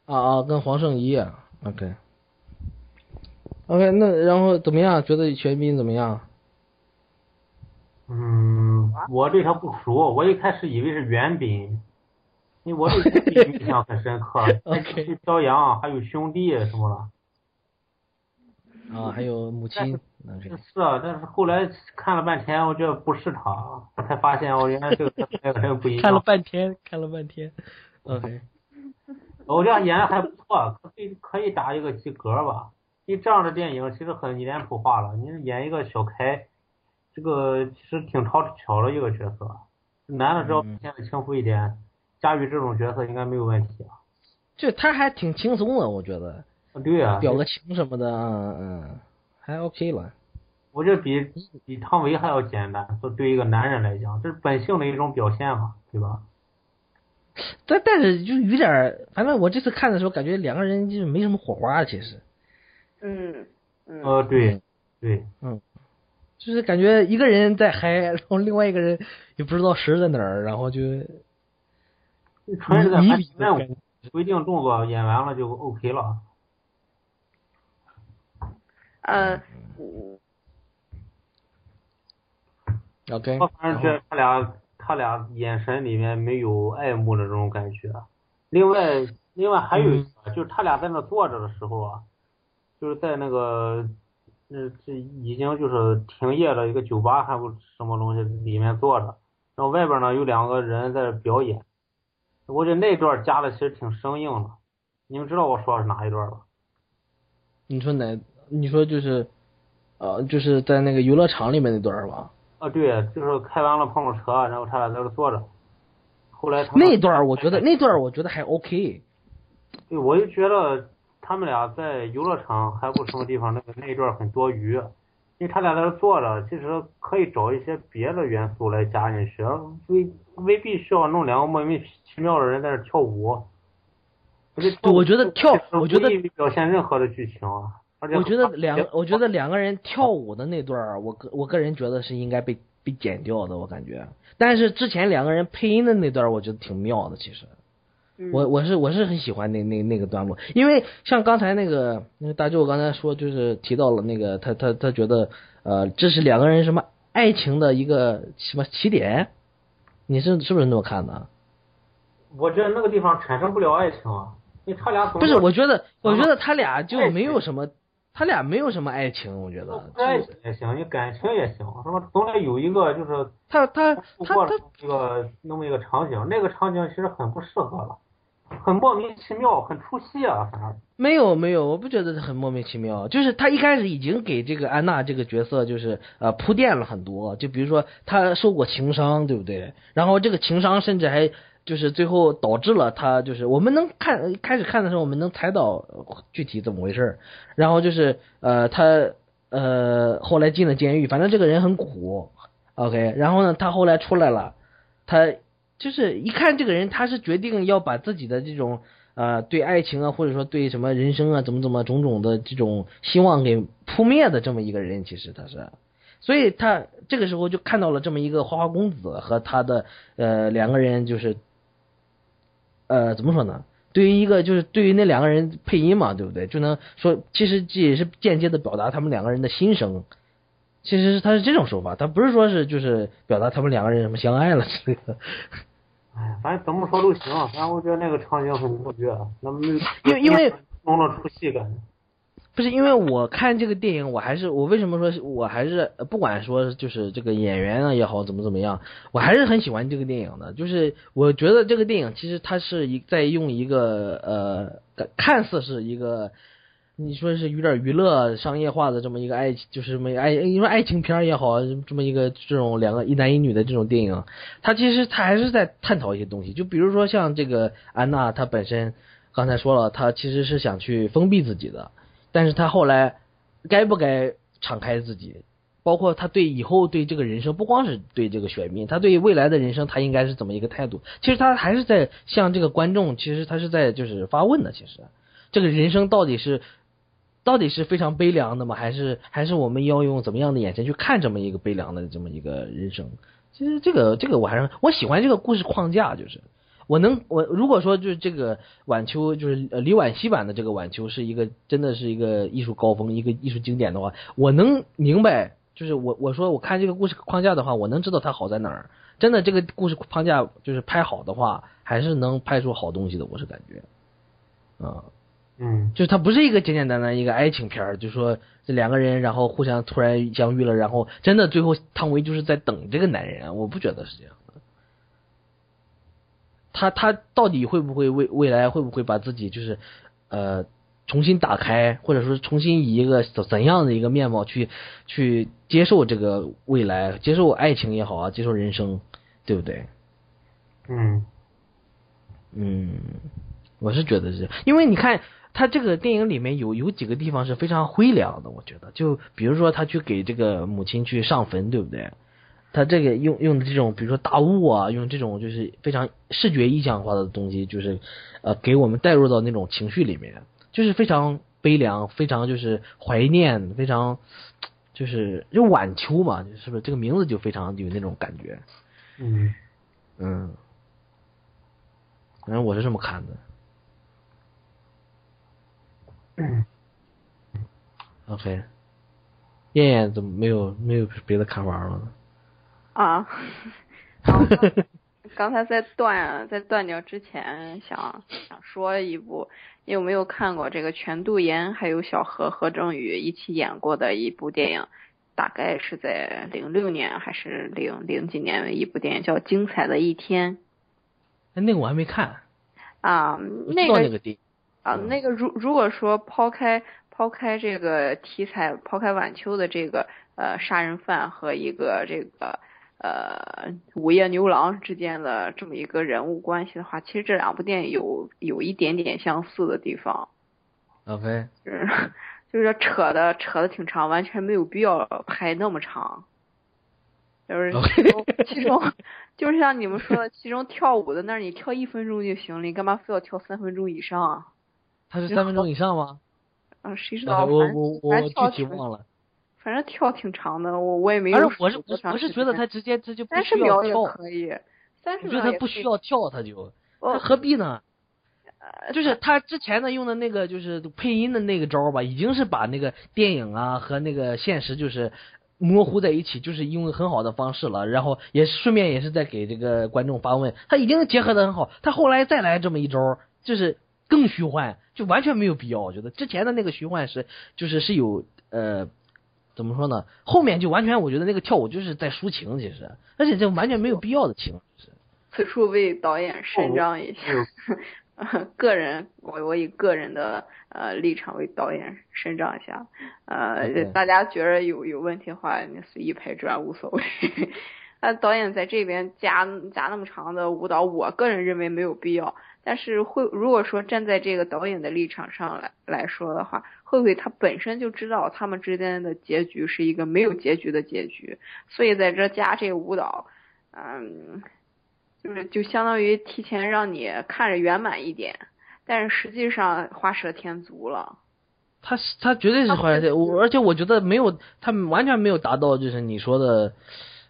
啊啊，跟黄圣依啊，OK。OK，那然后怎么样？觉得玄彬怎么样？嗯，我对他不熟，我一开始以为是袁彬，因为我对袁彬印象很深刻 OK 去骄阳还有兄弟什么的。啊，还有母亲。是啊，但是后来看了半天，我觉得不是他，我才发现我原来这个跟那个人不一样。看了半天，看了半天，OK。我这样演的还不错，可以可以打一个及格吧。因为这样的电影其实很脸谱化了，你演一个小开，这个其实挺超巧的一个角色。男的只要表现的轻浮一点，驾驭这种角色应该没有问题啊。就他还挺轻松的，我觉得，对呀、表个情什么的，嗯嗯，还 OK 了。我觉得比比汤唯还要简单，就对一个男人来讲，这是本性的一种表现嘛，对吧？但但是就有点，反正我这次看的时候，感觉两个人就是没什么火花，其实嗯嗯，呃，对对，就是感觉一个人在嗨，然后另外一个人也不知道神在哪儿，然后就纯是在拍迷离的任务。规定动作演完了就 OK 了。呃，嗯 OK，我反正觉得他俩他俩眼神里面没有爱慕的这种感觉。另外，另外还有一个，就是他俩在那坐着的时候啊，就是在那个，呃，这已经就是停业了一个酒吧还不什么东西里面坐着，然后外边呢有两个人在这表演。我觉得那段加的其实挺生硬的。你们知道我说的是哪一段吧？你说哪？你说就是，呃，就是在那个游乐场里面那段是吧？啊，对，就是开完了碰碰车，然后他俩在这坐着。后来他那段我觉得那段我觉得还 OK。对，我就觉得他们俩在游乐场还不什么地方，那个那一段很多余，因为他俩在这坐着，其实可以找一些别的元素来加进去，未未必需要弄两个莫名其妙的人在这跳舞。我觉得跳我觉得表现任何的剧情啊，我觉得两个，我觉得两个人跳舞的那段，我个我个人觉得是应该被被剪掉的，我感觉。但是之前两个人配音的那段，我觉得挺妙的，其实。嗯我我是我是很喜欢那那那个段落，因为像刚才那个那个大舅刚才说，就是提到了那个他他他觉得呃这是两个人什么爱情的一个什么起点，你是是不是那么看的？我觉得那个地方产生不了爱情啊，因为他俩总不是，我觉得我觉得他俩就没有什么，他俩没有什么爱情，我觉得爱情也行，你感情也行，是吧？总得有一个就是他他他过了一个那么一个场景，那个场景其实很不适合了，很莫名其妙，很出戏啊，反正。没有没有，我不觉得他很莫名其妙。就是他一开始已经给这个安娜这个角色就是呃铺垫了很多，就比如说他受过情伤，对不对？然后这个情伤甚至还就是最后导致了他就是我们能看开始看的时候，我们能猜到具体怎么回事。然后就是呃他呃后来进了监狱，反正这个人很苦，OK。然后呢，他后来出来了，他就是一看这个人，他是决定要把自己的这种呃对爱情啊，或者说对什么人生啊，怎么怎么种种的这种希望给扑灭的这么一个人，其实他是，所以他这个时候就看到了这么一个花花公子和他的呃两个人就是呃怎么说呢？对于一个就是对于那两个人配音嘛，对不对？就能说其实这也是间接的表达他们两个人的心声。其实是他是这种说法，他不是说是就是表达他们两个人什么相爱了之类的。哎，反正怎么说都行，反正我觉得那个场景很不绝，那么因为因为弄了出戏感。不是因为我看这个电影，我还是我为什么说我还是呃不管说就是这个演员啊也好，怎么怎么样，我还是很喜欢这个电影的。就是我觉得这个电影其实它是一在用一个呃看似是一个你说是有点娱乐商业化的这么一个爱情，就是这么爱你说爱情片也好，这么一个这种两个一男一女的这种电影，它其实它还是在探讨一些东西。就比如说像这个安娜，她本身刚才说了，她其实是想去封闭自己的。但是她后来该不该敞开自己，包括她对以后对这个人生，不光是对这个选民，她对未来的人生，她应该是怎么一个态度？其实她还是在向这个观众，其实她是在就是发问的。其实这个人生到底是到底是非常悲凉的吗？还是还是我们要用怎么样的眼神去看这么一个悲凉的这么一个人生？其实这个这个我还是我喜欢这个故事框架，就是。我能，我如果说就是这个晚秋，就是李婉希版的这个晚秋是一个真的是一个艺术高峰，一个艺术经典的话，我能明白，就是我我说我看这个故事框架的话，我能知道它好在哪儿。真的，这个故事框架就是拍好的话，还是能拍出好东西的，我是感觉，啊、就是它不是一个简简单单一个爱情片儿，就说这两个人然后互相突然相遇了，然后真的最后汤唯就是在等这个男人，我不觉得是这样的。他他到底会不会未未来会不会把自己就是呃重新打开，或者说重新以一个怎怎样的一个面貌去去接受这个未来，接受爱情也好啊，接受人生，对不对？嗯，嗯，我是觉得是，因为你看，他这个电影里面有有几个地方是非常灰凉的，我觉得，就比如说他去给这个母亲去上坟，对不对？他这个用用的这种，比如说大雾啊，用这种就是非常视觉意象化的东西，就是呃给我们带入到那种情绪里面，就是非常悲凉，非常就是怀念，非常就是就晚秋嘛，是不是？这个名字就非常有那种感觉，嗯，嗯，反正我是这么看的。OK，燕燕怎么没有没有别的看法了呢？啊，刚刚才在断在断掉之前，想想说一部，你有没有看过这个全度妍还有小何何正宇一起演过的一部电影？大概是在零六年还是零零几年的一部电影，叫《精彩的一天》哎，那个我还没看，啊，知那个道那个电影。啊，嗯那个如如果说抛开抛开这个题材，抛开晚秋的这个呃杀人犯和一个这个呃午夜牛郎之间的这么一个人物关系的话，其实这两部电影有有一点点相似的地方，OK，就是就是扯的扯的挺长，完全没有必要拍那么长。就是其中其中就是像你们说的，其中跳舞的那儿你跳一分钟就行了，你干嘛非要跳三分钟以上啊？他是三分钟以上吗？啊，谁知呃道？我我我具体忘了。反正跳挺长的，我我也没有正我是我是觉得他直接这就不三十需要秒也跳，可以，三十我觉得他不需要跳，他就他何必呢？呃就是他之前的用的那个就是配音的那个招吧，已经是把那个电影啊和那个现实就是模糊在一起，就是用很好的方式了。然后也顺便也是在给这个观众发问，他已经结合的很好。他后来再来这么一招，就是更虚幻，就完全没有必要。我觉得之前的那个虚幻是就是是有呃。怎么说呢？后面就完全，我觉得那个跳舞就是在抒情，其实，而且这完全没有必要的情。此处为导演伸张一下，嗯 个人我我以个人的呃立场为导演伸张一下，呃大家觉得有有问题的话，你随意拍砖无所谓。那导演在这边加加那么长的舞蹈，我个人认为没有必要。但是会如果说站在这个导演的立场上来来说的话，会不会他本身就知道他们之间的结局是一个没有结局的结局，所以在这加这个舞蹈，嗯，就是就相当于提前让你看着圆满一点，但是实际上画蛇添足了。他是他绝对是坏人，我而且我觉得没有，他完全没有达到就是你说的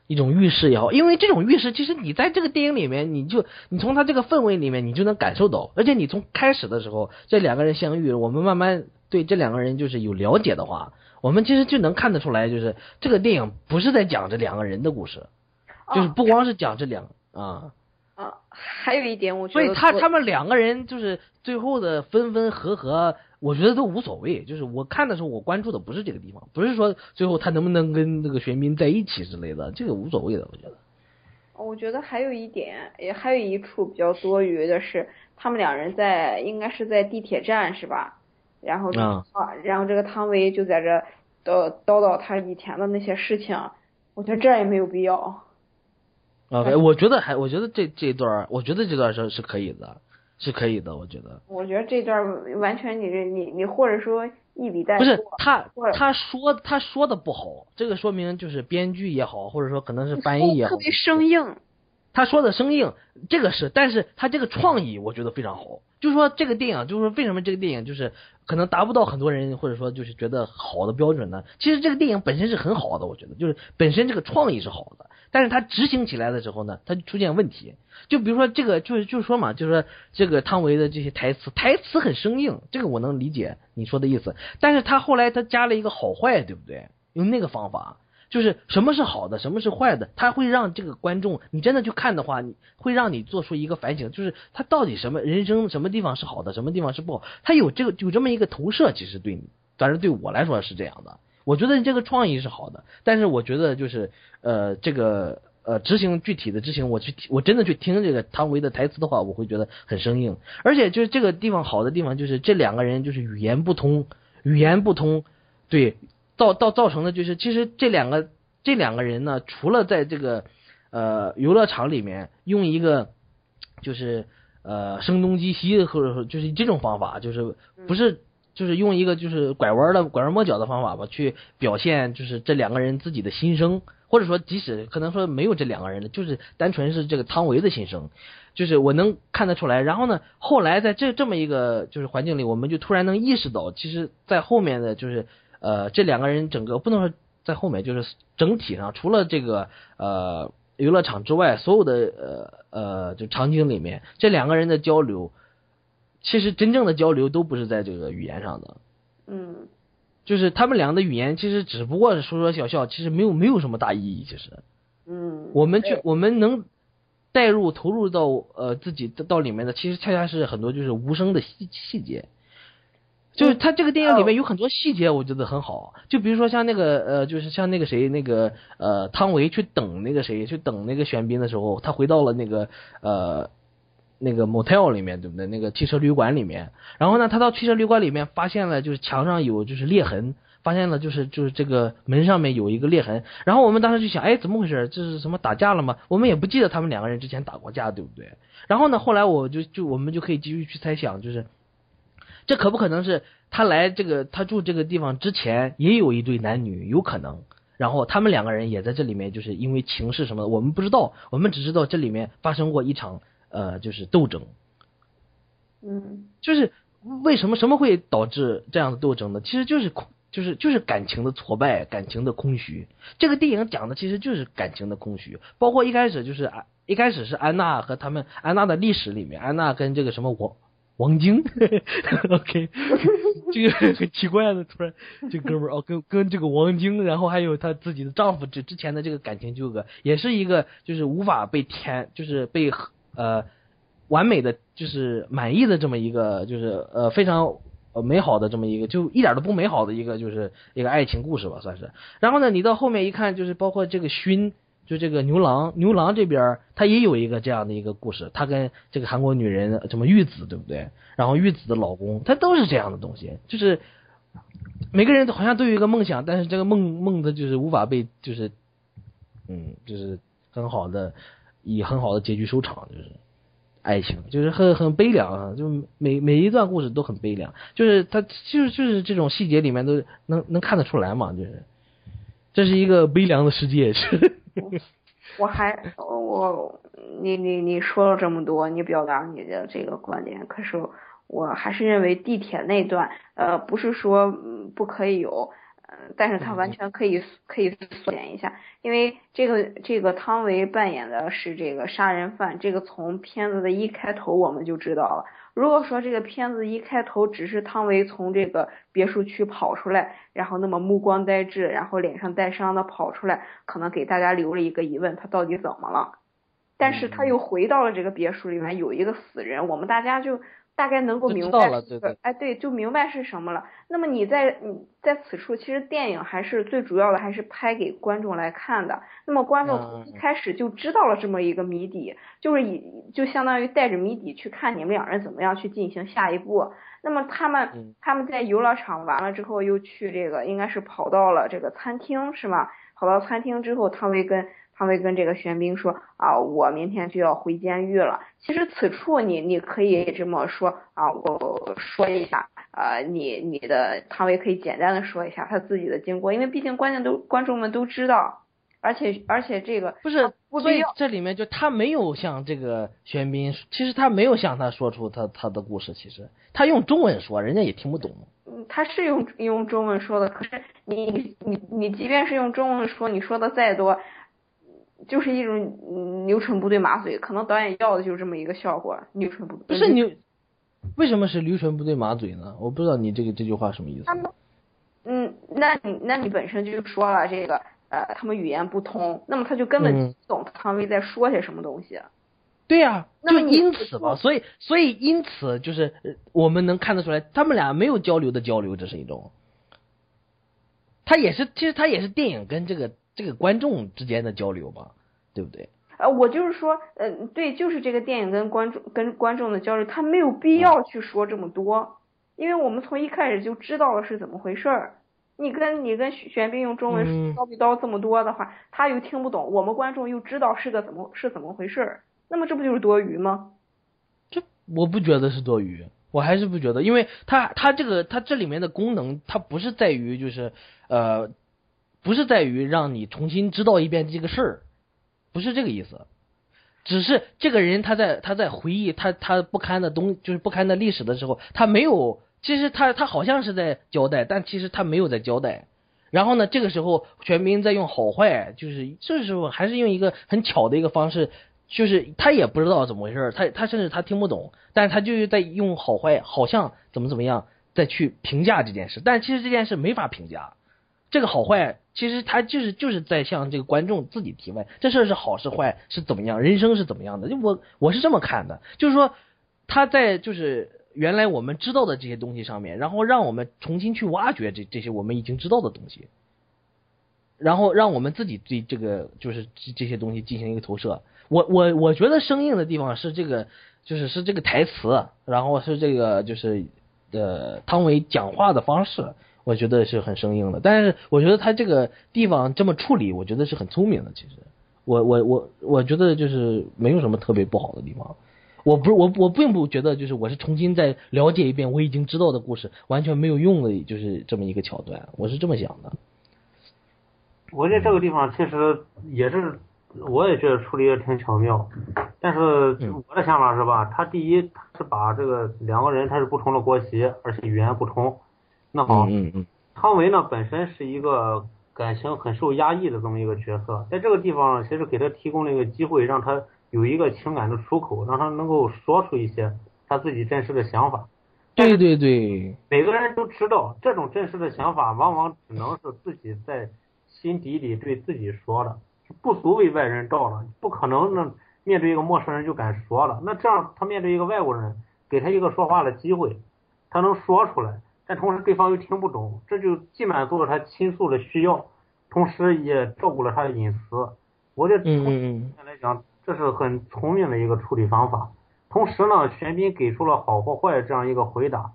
一种预示也好，因为这种预示其实你在这个电影里面，你就你从他这个氛围里面你就能感受到，而且你从开始的时候这两个人相遇，我们慢慢对这两个人就是有了解的话，我们其实就能看得出来，就是这个电影不是在讲这两个人的故事，就是哦不光是讲这两啊。啊，还有一点，我觉所得所以他他们两个人就是最后的分分合合，我觉得都无所谓。就是我看的时候，我关注的不是这个地方，不是说最后他能不能跟那个玄彬在一起之类的，这个无所谓的，我觉得。我觉得还有一点，也还有一处比较多余的是，他们两人在应该是在地铁站是吧？然后啊然后这个汤唯就在这叨叨叨他以前的那些事情，我觉得这也没有必要。OK，我觉得还，我觉得这这段，我觉得这段是是可以的，是可以的，我觉得。我觉得这段完全你这你你或者说一笔带过不是，他他说他说的不好，这个说明就是编剧也好，或者说可能是翻译也好特，别生硬。他说的生硬，这个是，但是他这个创意我觉得非常好。就是说这个电影，就是说为什么这个电影就是可能达不到很多人或者说就是觉得好的标准呢？其实这个电影本身是很好的，我觉得就是本身这个创意是好的，但是他执行起来的时候呢，他就出现问题。就比如说这个，就是就是说嘛，就是说这个汤唯的这些台词，台词很生硬，这个我能理解你说的意思。但是他后来他加了一个好坏，对不对？用那个方法，就是什么是好的，什么是坏的，他会让这个观众，你真的去看的话，你会让你做出一个反省，就是他到底什么人生什么地方是好的，什么地方是不好，他有这个有这么一个投射，其实对你，反正对我来说是这样的。我觉得你这个创意是好的，但是我觉得就是呃这个呃执行具体的执行，我去我真的去听这个汤唯的台词的话，我会觉得很生硬，而且就是这个地方好的地方就是这两个人就是语言不通，语言不通，对，造造造成的就是其实这两个这两个人呢，除了在这个呃游乐场里面用一个就是呃声东击西，或者说就是这种方法，就是不是就是用一个就是拐弯的拐弯抹角的方法吧，去表现就是这两个人自己的心声，或者说即使可能说没有这两个人的，就是单纯是这个汤唯的心声，就是我能看得出来。然后呢，后来在这这么一个就是环境里，我们就突然能意识到，其实，在后面的就是呃这两个人整个不能说在后面，就是整体上除了这个呃娱乐场之外，所有的呃呃就场景里面，这两个人的交流，其实真正的交流都不是在这个语言上的。嗯就是他们俩的语言其实只不过是说说笑笑，其实没有没有什么大意义。其实嗯，我们去我们能带入投入到呃自己到里面的，其实恰恰是很多就是无声的细细节。就是他这个电影里面有很多细节，我觉得很好。就比如说像那个呃，就是像那个谁，那个呃，汤唯去等那个谁，去等那个玄彬的时候，他回到了那个呃那个 motel 里面，对不对？那个汽车旅馆里面。然后呢，他到汽车旅馆里面发现了，就是墙上有就是裂痕，发现了就是就是这个门上面有一个裂痕。然后我们当时就想，哎，怎么回事？这是什么打架了吗？我们也不记得他们两个人之前打过架，对不对？然后呢，后来我就就我们就可以继续去猜想，就是这可不可能是他来这个他住这个地方之前也有一对男女，有可能。然后他们两个人也在这里面，就是因为情势什么的，我们不知道，我们只知道这里面发生过一场呃，就是斗争。嗯就是为什么什么会导致这样的斗争呢？其实就是空，就是就是感情的挫败，感情的空虚。这个电影讲的其实就是感情的空虚，包括一开始就是安，一开始是安娜和他们安娜的历史里面，安娜跟这个什么王王晶，OK，这个很奇怪的，突然这哥们儿哦，跟跟这个王晶，然后还有她自己的丈夫之之前的这个感情纠葛，也是一个就是无法被填，就是被呃完美的就是满意的这么一个就是呃非常呃美好的这么一个就一点都不美好的一个就是一个爱情故事吧算是。然后呢，你到后面一看，就是包括这个勋。就这个牛郎，牛郎这边他也有一个这样的一个故事，他跟这个韩国女人什么玉子，对不对？然后玉子的老公，他都是这样的东西，就是每个人好像都有一个梦想，但是这个梦梦的就是无法被就是嗯，就是很好的以很好的结局收场，就是。爱情，就是很很悲凉啊，就每每一段故事都很悲凉，就是他就是就是这种细节里面都能能看得出来嘛，就是。这是一个悲凉的世界是。我还我你你你说了这么多，你表达你的这个观点，可是我还是认为地铁那段，呃，不是说不可以有，但是他完全可以可以缩减一下，因为这个这个汤唯扮演的是这个杀人犯，这个从片子的一开头我们就知道了。如果说这个片子一开头只是汤唯从这个别墅区跑出来，然后那么目光呆滞，然后脸上带伤的跑出来，可能给大家留了一个疑问，他到底怎么了？但是他又回到了这个别墅里面，有一个死人，我们大家就大概能够明白，对哎，对，就明白是什么了。那么你在你在此处，其实电影还是最主要的，还是拍给观众来看的。那么观众从一开始就知道了这么一个谜底，就是以就相当于带着谜底去看你们两人怎么样去进行下一步。那么他们他们在游乐场完了之后，又去这个应该是跑到了这个餐厅是吗？跑到餐厅之后，汤唯跟汤唯跟这个玄彬说啊，我明天就要回监狱了。其实此处你你可以这么说啊，我说一下，呃，你你的汤唯可以简单的说一下他自己的经过，因为毕竟观众都观众们都知道，而且而且这个不是，所以这里面就他没有向这个玄彬，其实他没有向他说出他他的故事，其实他用中文说，人家也听不懂。嗯，他是用用中文说的，可是你你你即便是用中文说，你说的再多。就是一种牛唇不对马嘴，可能导演要的就是这么一个效果，牛唇不对不是牛，为什么是驴唇不对马嘴呢？我不知道你这个这句话什么意思。他们，嗯，那你那你本身就说了这个，呃，他们语言不通，那么他就根本不懂汤唯在说些什么东西。对呀，那么因此吧，所以所以因此就是我们能看得出来，他们俩没有交流的交流，这是一种。他也是，其实他也是电影跟这个。这个观众之间的交流吧，对不对？呃，我就是说，呃，对，就是这个电影跟观众跟观众的交流，他没有必要去说这么多，因为我们从一开始就知道了是怎么回事儿。你跟你跟玄彬用中文叨逼叨这么多的话，他又听不懂，我们观众又知道是个怎么是怎么回事儿，那么这不就是多余吗？这我不觉得是多余，我还是不觉得，因为它它这个它这里面的功能，它不是在于就是呃，不是在于让你重新知道一遍这个事儿，不是这个意思，只是这个人他在他在回忆他他不堪的东就是不堪的历史的时候，他没有，其实他他好像是在交代，但其实他没有在交代。然后呢，这个时候玄彬在用好坏，就是这时候还是用一个很巧的一个方式。就是他也不知道怎么回事，他他甚至他听不懂，但是他就是在用好坏，好像怎么怎么样再去评价这件事，但其实这件事没法评价，这个好坏其实他就是就是在向这个观众自己提问，这事儿是好是坏是怎么样，人生是怎么样的，就我我是这么看的，就是说他在就是原来我们知道的这些东西上面，然后让我们重新去挖掘这这些我们已经知道的东西，然后让我们自己对这个就是这这些东西进行一个投射。我我我觉得生硬的地方是这个，就是是这个台词，然后是这个就是呃汤唯讲话的方式，我觉得是很生硬的。但是我觉得他这个地方这么处理，我觉得是很聪明的。其实我我我我觉得就是没有什么特别不好的地方。我不是我我并不觉得就是我是重新再了解一遍我已经知道的故事完全没有用的，就是这么一个桥段，我是这么想的。我觉得这个地方其实也是。我也觉得处理的挺巧妙，但是我的想法是吧？他第一他是把这个两个人他是不同的国籍，而且语言不同。那好，汤唯呢本身是一个感情很受压抑的这么一个角色，在这个地方其实给他提供了一个机会，让他有一个情感的出口，让他能够说出一些他自己真实的想法。对对对，每个人都知道这种真实的想法，往往只能是自己在心底里对自己说的。不足为外人道了，不可能那面对一个陌生人就敢说了。那这样他面对一个外国人，给他一个说话的机会，他能说出来，但同时对方又听不懂，这就既满足了他倾诉的需要，同时也照顾了他的隐私。我觉得从现来讲，这是很聪明的一个处理方法。同时呢，玄彬给出了好或坏这样一个回答。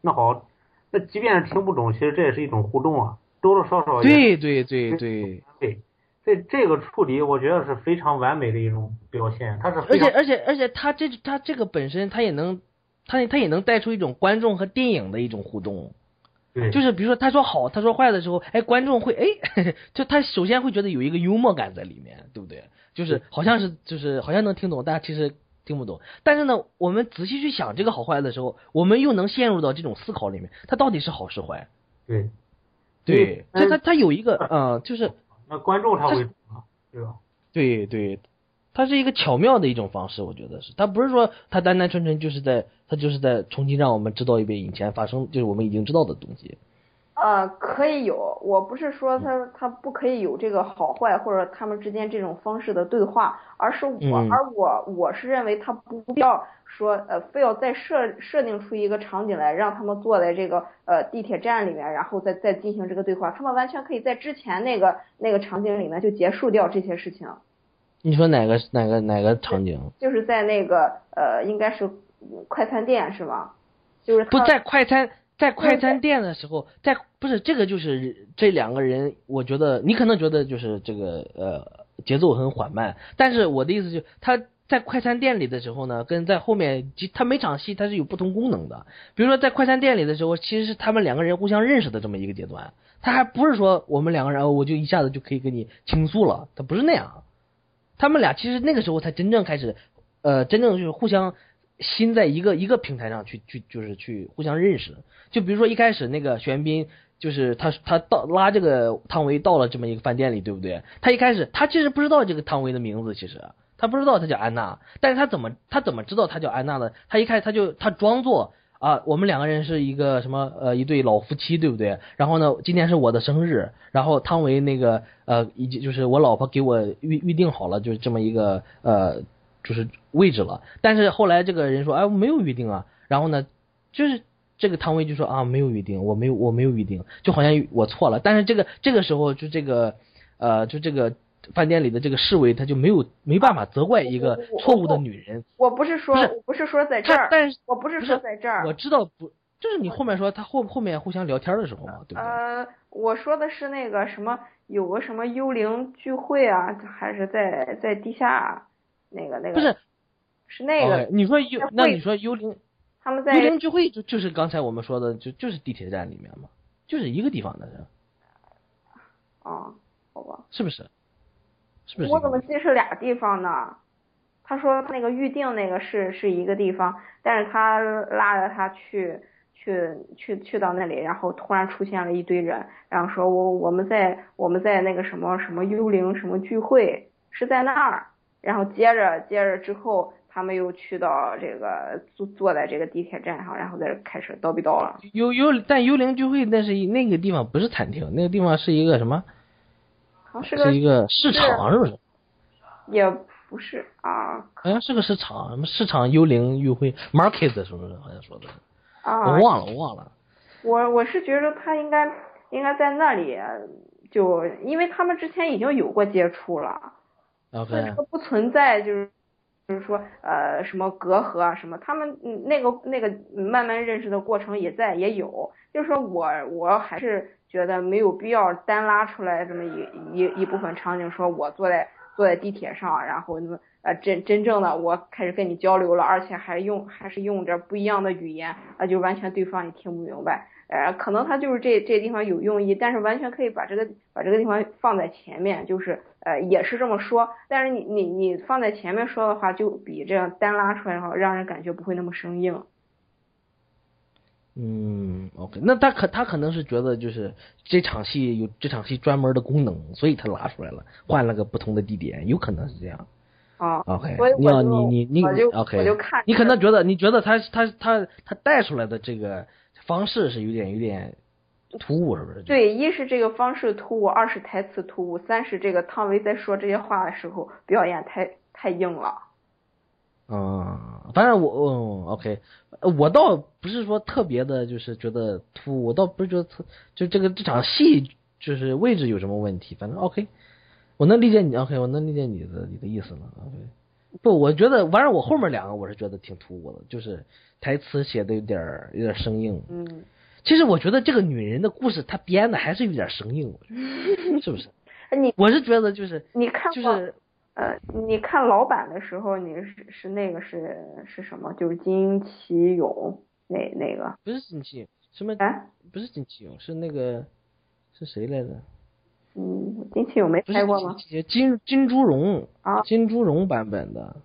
那好，那即便是听不懂，其实这也是一种互动啊，多多少少对对对对对。这这个处理，我觉得是非常完美的一种表现。他是而且而且而且他这他这个本身他也能，他他也能带出一种观众和电影的一种互动。对。就是比如说他说好，他说坏的时候，哎，观众会哎，就他首先会觉得有一个幽默感在里面，对不对？就是好像是就是好像能听懂，但其实听不懂。但是呢，我们仔细去想这个好坏的时候，我们又能陷入到这种思考里面，它到底是好是坏？对。对。就他他有一个嗯，就是。那观众他会对吧？对对，他是一个巧妙的一种方式，我觉得是。他不是说他单单纯纯就是在，他就是在重新让我们知道一遍以前发生，就是我们已经知道的东西。呃，可以有，我不是说他他不可以有这个好坏或者他们之间这种方式的对话，而是我而我我是认为他不必要说呃非要再设设定出一个场景来让他们坐在这个呃地铁站里面，然后再再进行这个对话，他们完全可以在之前那个那个场景里面就结束掉这些事情。你说哪个哪个哪个场景？就是在那个呃应该是快餐店是吗？就是不在快餐。在快餐店的时候，在不是这个就是这两个人，我觉得你可能觉得就是这个呃节奏很缓慢，但是我的意思就他在快餐店里的时候呢，跟在后面，他每场戏他是有不同功能的。比如说在快餐店里的时候，其实是他们两个人互相认识的这么一个阶段，他还不是说我们两个人我就一下子就可以跟你倾诉了，他不是那样。他们俩其实那个时候才真正开始，呃，真正就是互相。心在一个一个平台上去去就是去互相认识，就比如说一开始那个玄彬，就是他他到拉这个汤唯到了这么一个饭店里，对不对？他一开始他其实不知道这个汤唯的名字，其实他不知道他叫安娜，但是他怎么他怎么知道他叫安娜的？他一开始他就他装作啊，我们两个人是一个什么呃一对老夫妻，对不对？然后呢，今天是我的生日，然后汤唯那个呃以及就是我老婆给我预预定好了，就是这么一个呃。就是位置了，但是后来这个人说，哎，我没有预定啊。然后呢，就是这个汤唯就说啊，没有预定，我没有，我没有预定，就好像我错了。但是这个这个时候，就这个呃，就这个饭店里的这个侍卫，他就没有没办法责怪一个错误的女人。我不是说，不是说在这儿，但是我不是说在这儿，我知道不，就是你后面说他后后面互相聊天的时候嘛，对不对？呃，我说的是那个什么，有个什么幽灵聚会啊，还是在在地下。那个那个不是，是那个你说幽，那你说幽灵他们在幽灵聚会就就是刚才我们说的，就就是地铁站里面嘛，就是一个地方的人。哦，好吧，是不是？是不是？我怎么记是俩地方呢？他说他那个预定那个是是一个地方，但是他拉着他去去去去到那里，然后突然出现了一堆人，然后说我我们在我们在那个什么什么幽灵什么聚会是在那儿，然后接着接着之后他们又去到这个坐坐在这个地铁站上，然后在这开始叨逼叨了。幽幽但幽灵聚会那是那个地方不是餐厅，那个地方是一个什么？好像是个是一个市场是不是？也不是啊好像是个市场，什么市场幽灵聚会 market 是不是？好像说的，啊，我忘了，我忘了。我我是觉得他应该应该在那里，就因为他们之前已经有过接触了，所以 OK，说不存在就是就是说呃什么隔阂啊什么，他们那个那个慢慢认识的过程也在也有，就是说我我还是觉得没有必要单拉出来这么一一一部分场景，说我坐在坐在地铁上，然后那么呃真真正的我开始跟你交流了，而且还用还是用着不一样的语言，啊就完全对方也听不明白。呃，可能他就是这这地方有用意，但是完全可以把这个把这个地方放在前面，就是呃也是这么说，但是你你你放在前面说的话，就比这样单拉出来的话，让人感觉不会那么生硬。嗯，OK，那他可他可能是觉得就是这场戏有这场戏专门的功能，所以他拉出来了，换了个不同的地点，有可能是这样。啊，OK，你要你你你我就 OK，我就看你可能觉得你觉得他他他他带出来的这个方式是有点有点突兀，是不是？对，一是这个方式突兀，二是台词突兀，三是这个汤唯在说这些话的时候表演太太硬了。嗯，反正我嗯 OK，呃我倒不是说特别的，就是觉得突兀，我倒不是觉得特就这个这场戏就是位置有什么问题，反正 OK，我能理解你 OK，我能理解你的你的意思了 OK。不，我觉得反正我后面两个我是觉得挺突兀的，就是台词写的有点儿有点生硬。嗯，其实我觉得这个女人的故事她编的还是有点生硬，我觉得是不是？你我是觉得就是你看就是呃，你看老版的时候，你是是那个是是什么？就是金奇勇那那个不是金奇什么哎，不是金奇勇是那个是谁来着？嗯，金器我没拍过吗？是金金猪绒啊金猪绒版本的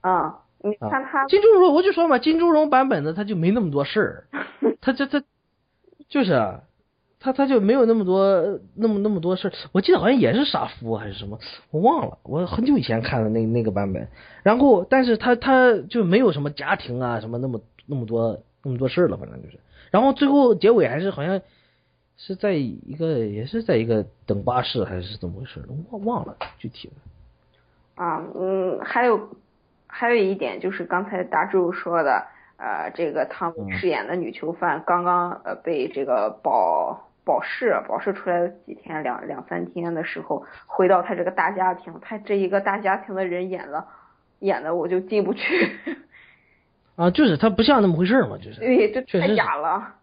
啊，你啊看他金猪绒，我就说嘛，金猪绒版本的他就没那么多事儿，他这他就是啊，他他就没有那么多那么那么多事儿。我记得好像也是傻夫还是什么，我忘了，我很久以前看的那那个版本。然后，但是他他就没有什么家庭啊什么那么那么多那么多事儿了，反正就是。然后最后结尾还是好像是在一个也是在一个等巴士还是怎么回事，忘忘了具体的。啊，嗯，还有还有一点就是刚才大柱说的，呃，这个汤唯嗯饰演的女囚犯刚刚呃被这个保保释保释出来几天两两三天的时候，回到他这个大家庭，他这一个大家庭的人演了演的我就进不去，啊，就是他不像那么回事嘛，就是。对，就太假了。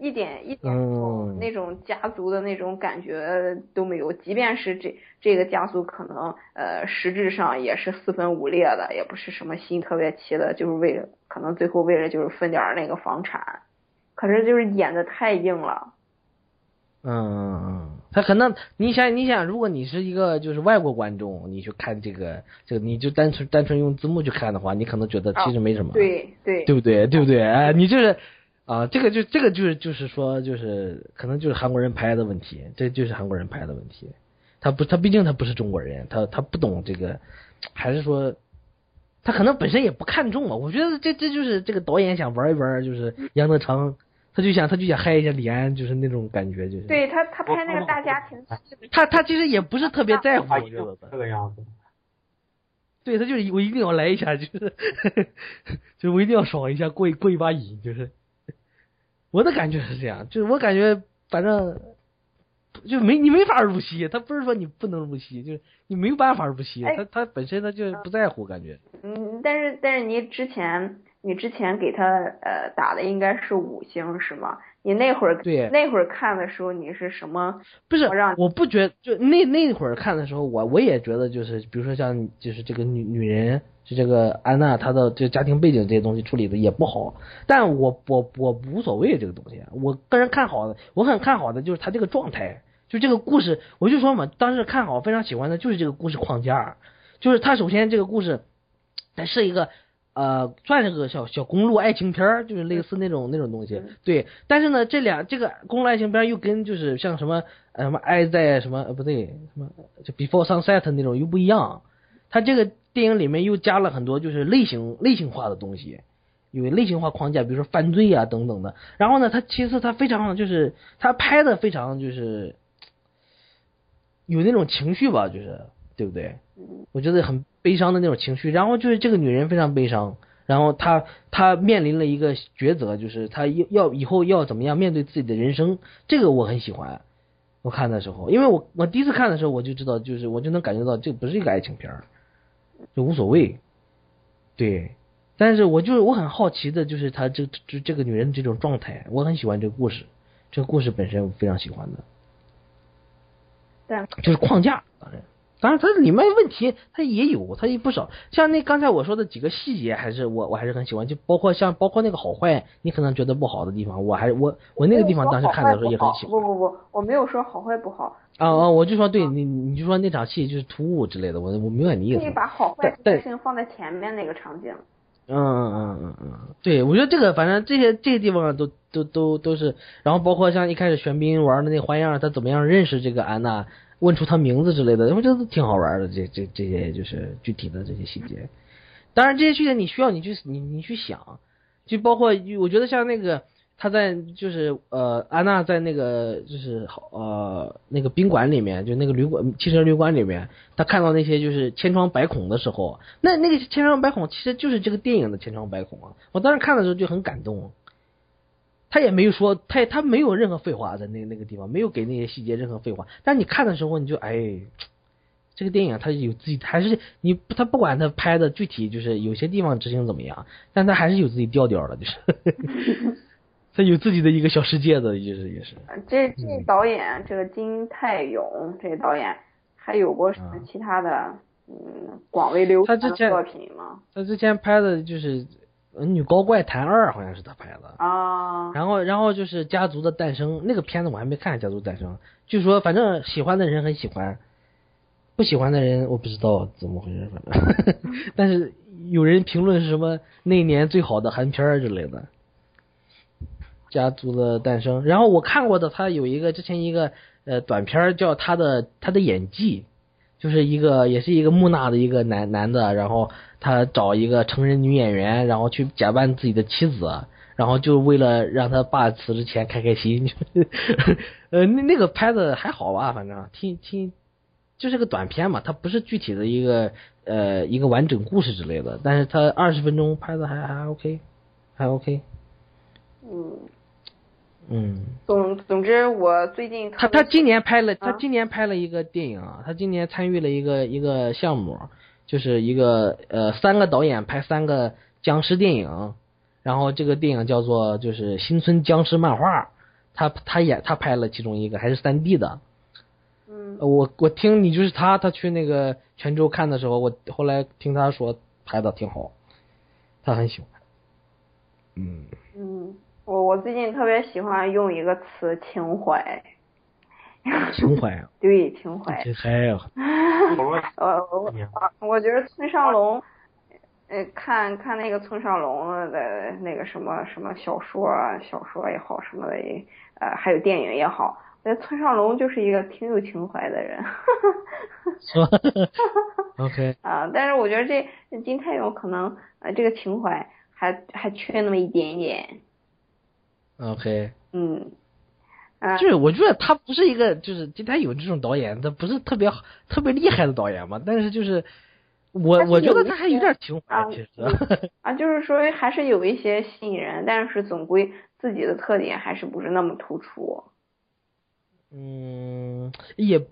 一点一点那种、嗯那种家族的那种感觉都没有，即便是这这个家族可能呃实质上也是四分五裂的，也不是什么心特别齐的，就是为了可能最后为了就是分点那个房产，可是就是演的太硬了，嗯嗯嗯，他可能你想你想，如果你是一个就是外国观众，你去看这个这个，你就单纯单纯用字幕去看的话，你可能觉得其实没什么，对对对不对？对不对？哎，你就是啊，这个就这个就是就是说就是可能就是韩国人拍的问题，这就是韩国人拍的问题。他不，他毕竟他不是中国人，他他不懂这个，还是说他可能本身也不看重嘛。我觉得这这就是这个导演想玩一玩，就是杨德昌，他就想他就想嗨一下李安，就是那种感觉，就是。对他他拍那个大家庭 他他其实也不是特别在乎，他一我觉得这个样子。对他就是我一定要来一下，就是 就是我一定要爽一下，过一过一把瘾，就是我的感觉是这样，就是我感觉反正就没你没法入戏，他不是说你不能入戏，就是你没有办法入戏，哎他他本身他就不在乎感觉。嗯，但是但是你之前你之前给他呃打的应该是五星是吗？你那会儿对那会儿看的时候，你是什么？不是我让，我不觉就那那会儿看的时候，我我也觉得就是，比如说像就是这个女女人，就这个安娜她的这个家庭背景这些东西处理的也不好，但我我我无所谓这个东西，我个人看好的，我很看好的就是她这个状态，就这个故事，我就说嘛，当时看好非常喜欢的就是这个故事框架，就是他首先这个故事，它是一个。呃，算是个小小公路爱情片儿，就是类似那种那种东西嗯，对。但是呢，这俩这个公路爱情片又跟就是像什么呃什么爱在什么呃不对什么就 Before Sunset 那种又不一样，它这个电影里面又加了很多就是类型类型化的东西，有类型化框架，比如说犯罪啊等等的。然后呢，它其实它非常就是它拍的非常就是有那种情绪吧，就是对不对？嗯我觉得很悲伤的那种情绪。然后就是这个女人非常悲伤，然后她她面临了一个抉择，就是她要要以后要怎么样面对自己的人生。这个我很喜欢。我看的时候，因为我我第一次看的时候我就知道，就是我就能感觉到这不是一个爱情片儿，就无所谓。对，但是我就是我很好奇的，就是她这这这个女人这种状态，我很喜欢这个故事，这个故事本身我非常喜欢的。对就是框架，当然，它里面问题它也有，它也不少。像那刚才我说的几个细节，还是我我还是很喜欢，就包括像包括那个好坏，你可能觉得不好的地方，我还我我那个地方当时看的时候也很喜欢。不不不，我没有说好坏不好，啊啊，我就说对你你就说那场戏就是突兀之类的，我我明白你意思可以。把好坏但这性放在前面那个场景。嗯嗯嗯嗯嗯，对，我觉得这个反正这些这些地方都都都都是，然后包括像一开始玄彬玩的那花样，他怎么样认识这个安娜，问出他名字之类的，我觉得挺好玩的。这这这些就是具体的这些细节，当然这些细节你需要你去你你去想，就包括我觉得像那个他在就是呃安娜在那个就是呃那个宾馆里面，就那个旅馆汽车旅馆里面，他看到那些就是千疮百孔的时候，那那个千疮百孔其实就是这个电影的千疮百孔啊。我当时看的时候就很感动，他也没有说他他没有任何废话在那那个地方，没有给那些细节任何废话。但你看的时候你就哎。这个电影它有自己，还是你他不管他拍的具体就是有些地方执行怎么样，但他还是有自己调调的，就是 他有自己的一个小世界的，就是也是。这这导演这个金泰勇这个导演还有过什么其他的嗯广为流传的他之前作品吗？他之前拍的就是《女高怪谈二》，好像是他拍的。啊，然后，然后就是《家族的诞生》那个片子我还没看，《家族诞生》据说反正喜欢的人很喜欢，不喜欢的人我不知道怎么回事，反正，但是有人评论是什么那一年最好的韩片儿之类的，《家族的诞生》。然后我看过的，他有一个之前一个呃短片叫他的他的演技，就是一个也是一个木讷的一个男男的，然后他找一个成人女演员，然后去假扮自己的妻子。然后就为了让他爸死之前开开心，呃，那那个拍的还好吧，反正挺挺，就是个短片嘛，它不是具体的一个呃一个完整故事之类的，但是它二十分钟拍的还还 OK，还 OK，嗯，嗯，总总之我最近他他今年拍了，他啊。今年拍了一个电影啊，他今年参与了一个一个项目，就是一个呃三个导演拍三个僵尸电影，然后这个电影叫做就是新村僵尸漫画，他他演他拍了其中一个还是三 D 的，嗯。呃我我听你就是他他去那个泉州看的时候，我后来听他说拍的挺好，他很喜欢，嗯，嗯，我我最近特别喜欢用一个词情怀，情怀啊，对情怀，情怀呀，呃，我我觉得村上龙，呃，看看那个村上龙的那个什么什么小说啊，小说也好，什么的也，呃，还有电影也好，我觉得村上龙就是一个挺有情怀的人。是吧？OK，啊，但是我觉得这金泰勇可能呃这个情怀还还缺那么一点点，OK。嗯，啊，就是我觉得他不是一个，就是今天有这种导演，他不是特别好、特别厉害的导演嘛。但是就是我是我觉得他还有点情啊怀，其实。啊，就是说还是有一些吸引人，但是总归自己的特点还是不是那么突出。嗯，也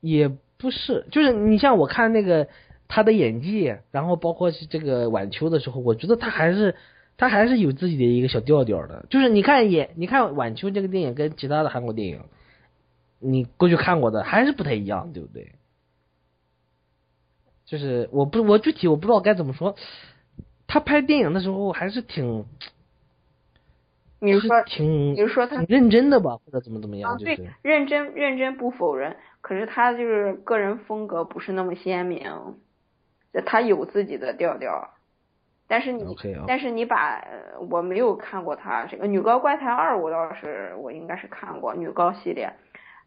也不是，就是你像我看那个他的演技，然后包括是这个晚秋的时候，我觉得他还是他还是有自己的一个小调调的。就是你看也，你看晚秋这个电影跟其他的韩国电影，你过去看过的还是不太一样，对不对？就是我不我具体我不知道该怎么说，他拍电影的时候还是挺，就是你说，挺你是说他挺认真的吧，或者怎么怎么样，啊，对就是，认真认真不否认，可是他就是个人风格不是那么鲜明，就他有自己的调调，但是你但是你把呃我没有看过他这个《女高怪谈二》，我倒是我应该是看过女高系列，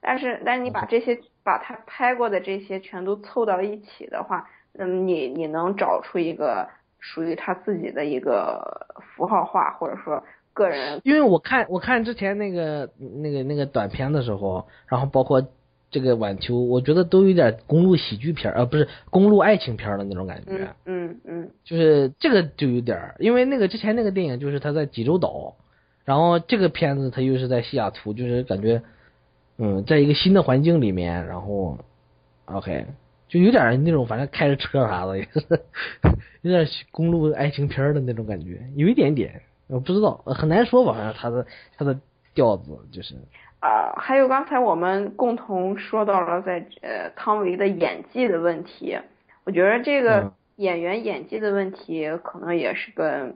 但是但是你把这些把他拍过的这些全都凑到一起的话，嗯，你你能找出一个属于他自己的一个符号化或者说个人因为我看我看之前那个那个那个短片的时候，然后包括这个晚秋，我觉得都有点公路喜剧片儿，呃，不是公路爱情片儿的那种感觉。嗯嗯嗯就是这个就有点儿，因为那个之前那个电影就是他在济州岛，然后这个片子他又是在西雅图，就是感觉，嗯，在一个新的环境里面，然后，OK，就有点那种反正开着车啥的，也是 有点公路爱情片儿的那种感觉，有一点点，我不知道，很难说吧，反正他的他的调子就是，啊、还有刚才我们共同说到了在呃汤唯的演技的问题，我觉得这个嗯演员演技的问题可能也是跟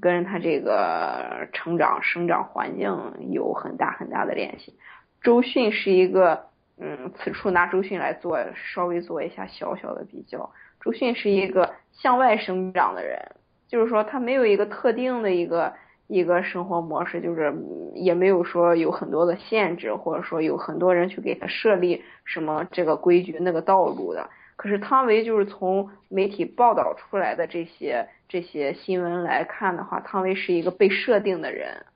跟他这个成长生长环境有很大很大的联系。周迅是一个，嗯，此处拿周迅来做稍微做一下小小的比较。周迅是一个向外生长的人，就是说他没有一个特定的一个一个生活模式，就是嗯也没有说有很多的限制，或者说有很多人去给他设立什么这个规矩那个道路的。可是汤唯就是从媒体报道出来的这些这些新闻来看的话，汤唯是一个被设定的人。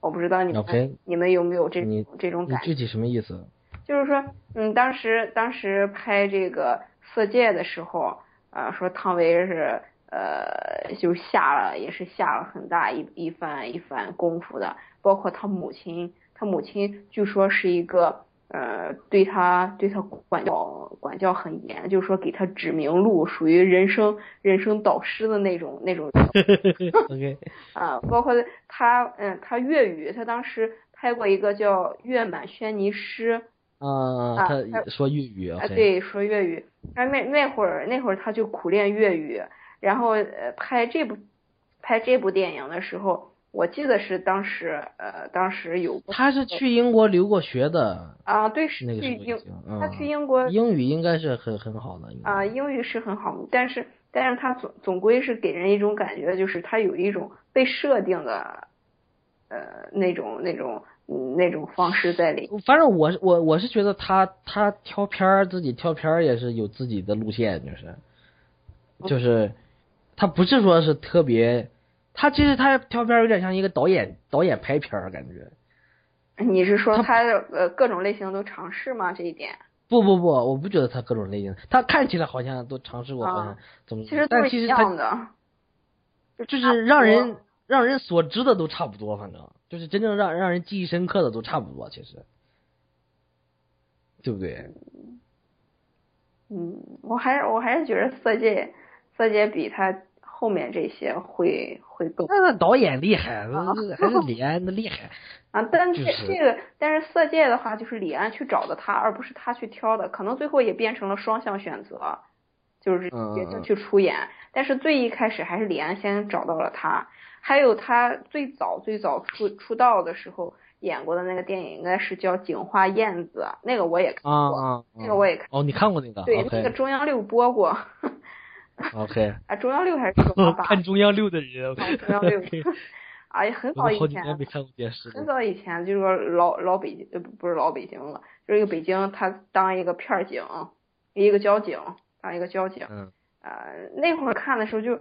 我不知道你们你们有没有这种这种感觉？你具体什么意思？就是说，嗯，当时当时拍这个《色戒》的时候，啊，说汤唯是呃，就下了也是下了很大一一番一番功夫的，包括他母亲，他母亲据说是一个呃，对他对他管教管教很严，就是说给他指明路，属于人生人生导师的那种那种 OK，啊，包括他，嗯，他粤语，他当时拍过一个叫《月满轩尼诗》。啊，啊他他说粤语啊，对，说粤语。那那会儿那会儿他就苦练粤语，然后呃拍这部拍这部电影的时候，我记得是当时呃当时有他是去英国留过学的，啊，对，是那个时去英他去英国英语应该是很很好的，啊，英语是很好，但是但是他总总归是给人一种感觉，就是他有一种被设定的呃那种那种嗯那种方式在里。反正我我我是觉得他他挑片儿自己挑片儿也是有自己的路线，就是就是他不是说是特别，他其实他挑片儿有点像一个导演导演拍片儿感觉。你是说他他呃各种类型都尝试吗？这一点？不不不，我不觉得他各种类型，他看起来好像都尝试过，好像啊怎么，其实都是一样的，就是让人让人所知的都差不多，反正就是真正让让人记忆深刻的都差不多，其实，对不对？嗯，我还是我还是觉得色戒色戒比他后面这些会会更那那导演厉害，还是李安的厉害。啊，但这就是这个但是色戒的话，就是李安去找的他，而不是他去挑的，可能最后也变成了双向选择，就是也就去出演。但是最一开始还是李安先找到了他，还有他最早最早出出道的时候演过的那个电影，应该是叫《警花燕子》，那个我也看过，啊啊，那个我也看，哦，你看过那个？对，那个中央六播过，OK，啊，中央六还是中央八？看中央六的人，啊中央六。哎呀，很早以前，几年没看过电视了。很早以前就是说老老北京，呃不不是老北京了，就是一个北京，他当一个片儿警，一个交警，当一个交警，嗯。呃，那会儿看的时候就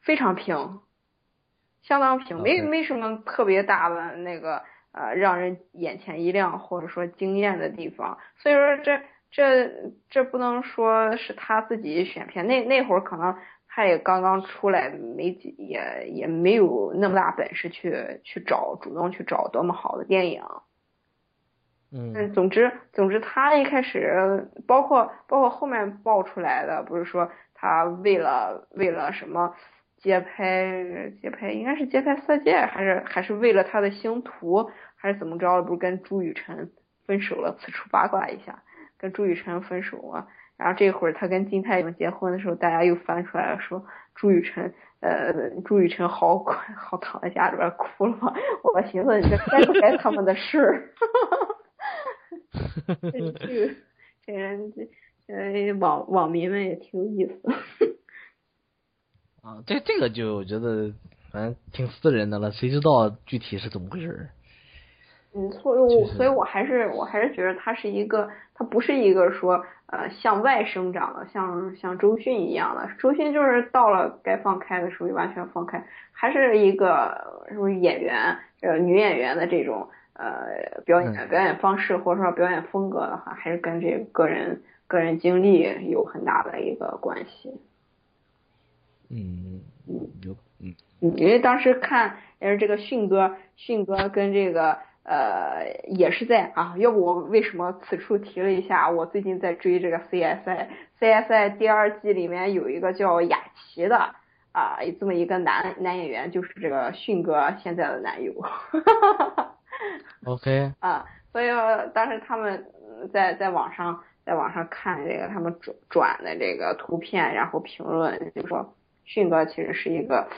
非常平，相当平，没没什么特别大的那个呃让人眼前一亮或者说惊艳的地方，所以说这这这不能说是他自己选片，那那会儿可能他也刚刚出来，没几也也没有那么大本事去去找主动去找多么好的电影。嗯嗯，总之，总之，他一开始，包括包括后面爆出来的，不是说他为了为了什么街拍街拍，应该是街拍色戒，还是还是为了他的星途，还是怎么着？不是跟朱雨辰分手了？此处八卦一下，跟朱雨辰分手啊。然后这会儿他跟金泰勇结婚的时候，大家又翻出来了，说朱雨辰，呃，朱雨辰好好躺在家里边哭了。我寻思这该不该他们的事儿？这这人这呃网网民们也挺有意思。啊，这这个就我觉得反正挺私人的了，谁知道具体是怎么回事儿？嗯，所以我所以我还是我还是觉得他是一个，他不是一个说呃向外生长的，像像周迅一样的。周迅就是到了该放开的时候就完全放开，还是一个什么演员呃女演员的这种呃表演表演方式或者说表演风格的话，还是跟这个个人个人经历有很大的一个关系。嗯嗯有嗯嗯，因为当时看也是这个迅哥，迅哥跟这个。呃，也是在啊，要不我为什么此处提了一下？我最近在追这个 CSI，CSI 第二季里面有一个叫雅琪的啊，有这么一个男男演员，就是这个迅哥现在的男友。OK。啊，所以当时他们在在网上在网上看这个他们转转的这个图片，然后评论就说迅哥其实是一个，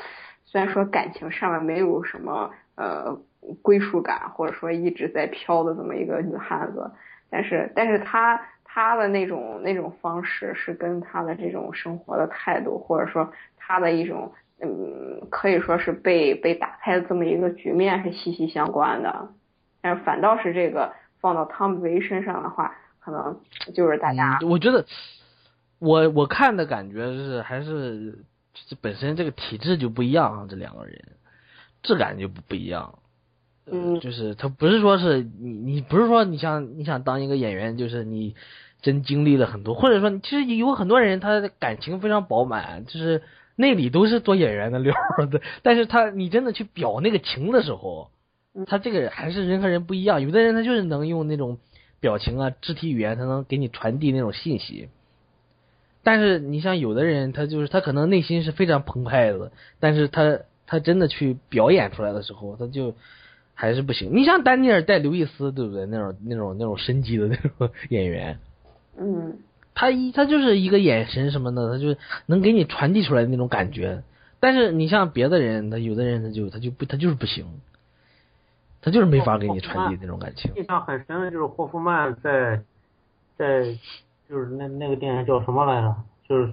虽然说感情上面没有什么呃。归属感，或者说一直在飘的这么一个女汉子，但是，但是她她的那种那种方式是跟她的这种生活的态度，或者说她的一种嗯，可以说是被被打开的这么一个局面是息息相关的。但是反倒是这个放到汤唯身上的话，可能就是大家，我觉得我我看的感觉是还是本身这个体质就不一样啊，这两个人质感就不不一样。嗯，就是他不是说是你，你不是说你想你想当一个演员，就是你真经历了很多，或者说其实有很多人他的感情非常饱满，就是内里都是做演员的料的，但是他你真的去表那个情的时候，他这个还是人和人不一样，有的人他就是能用那种表情啊、肢体语言，他能给你传递那种信息，但是你像有的人，他就是他可能内心是非常澎湃的，但是他他真的去表演出来的时候，他就。还是不行。你像丹尼尔戴刘易斯，对不对？那种那种那种神级的那种 演员，嗯，他一他就是一个眼神什么的，他就能给你传递出来那种感觉。但是你像别的人，他有的人他就他就不他就是不行，他就是没法给你传递那种感情。印象很深的就是霍夫曼在在就是那那个电影叫什么来着？就是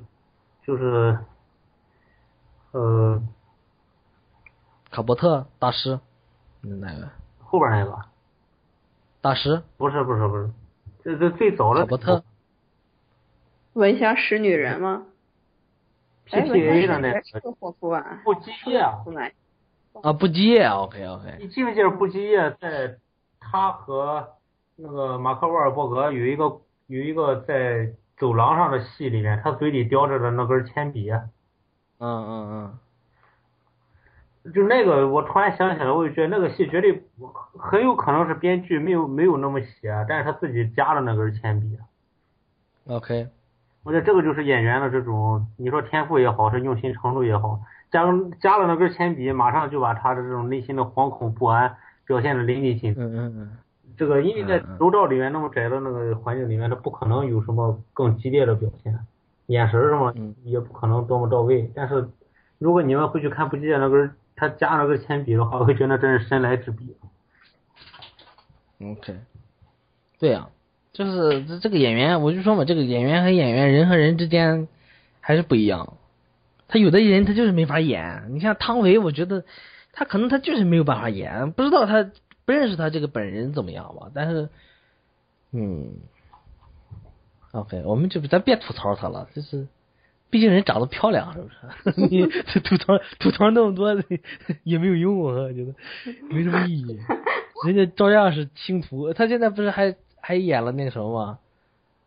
就是呃卡伯特大师。哪个？后边那个？大师？不是不是不是，这这最早的。卡伯特。闻香识女人吗？PTA 的那个。不羁夜啊。啊，不羁夜，OK OK。你记不记得不羁夜在他和那个马克沃尔伯格有一个有一个在走廊上的戏里面，他嘴里叼着的那根铅笔。嗯嗯嗯。就那个，我突然想起来，我就觉得那个戏绝对很有可能是编剧没有没有那么写，但是他自己加了那根铅笔。OK，我觉得这个就是演员的这种，你说天赋也好，是用心程度也好，加加了那根铅笔，马上就把他的这种内心的惶恐不安表现的淋漓尽致。嗯嗯嗯。这个因为在楼道里面那么窄的那个环境里面，他不可能有什么更激烈的表现，眼神什么也不可能多么到位。但是如果你们回去看不羁那根。他加了个铅笔的话，我会觉得真是神来之笔。OK，对呀，就是这这个演员，我就说嘛，这个演员和演员，人和人之间还是不一样。他有的人他就是没法演，你像汤唯，我觉得他可能他就是没有办法演，不知道他不认识他这个本人怎么样吧？但是，嗯，OK，我们就咱别吐槽他了，就是。毕竟人长得漂亮，是不是？你吐槽吐槽那么多也没有用，我觉得 没什么意义。人家照样是星途，他现在不是还还演了那个什么吗？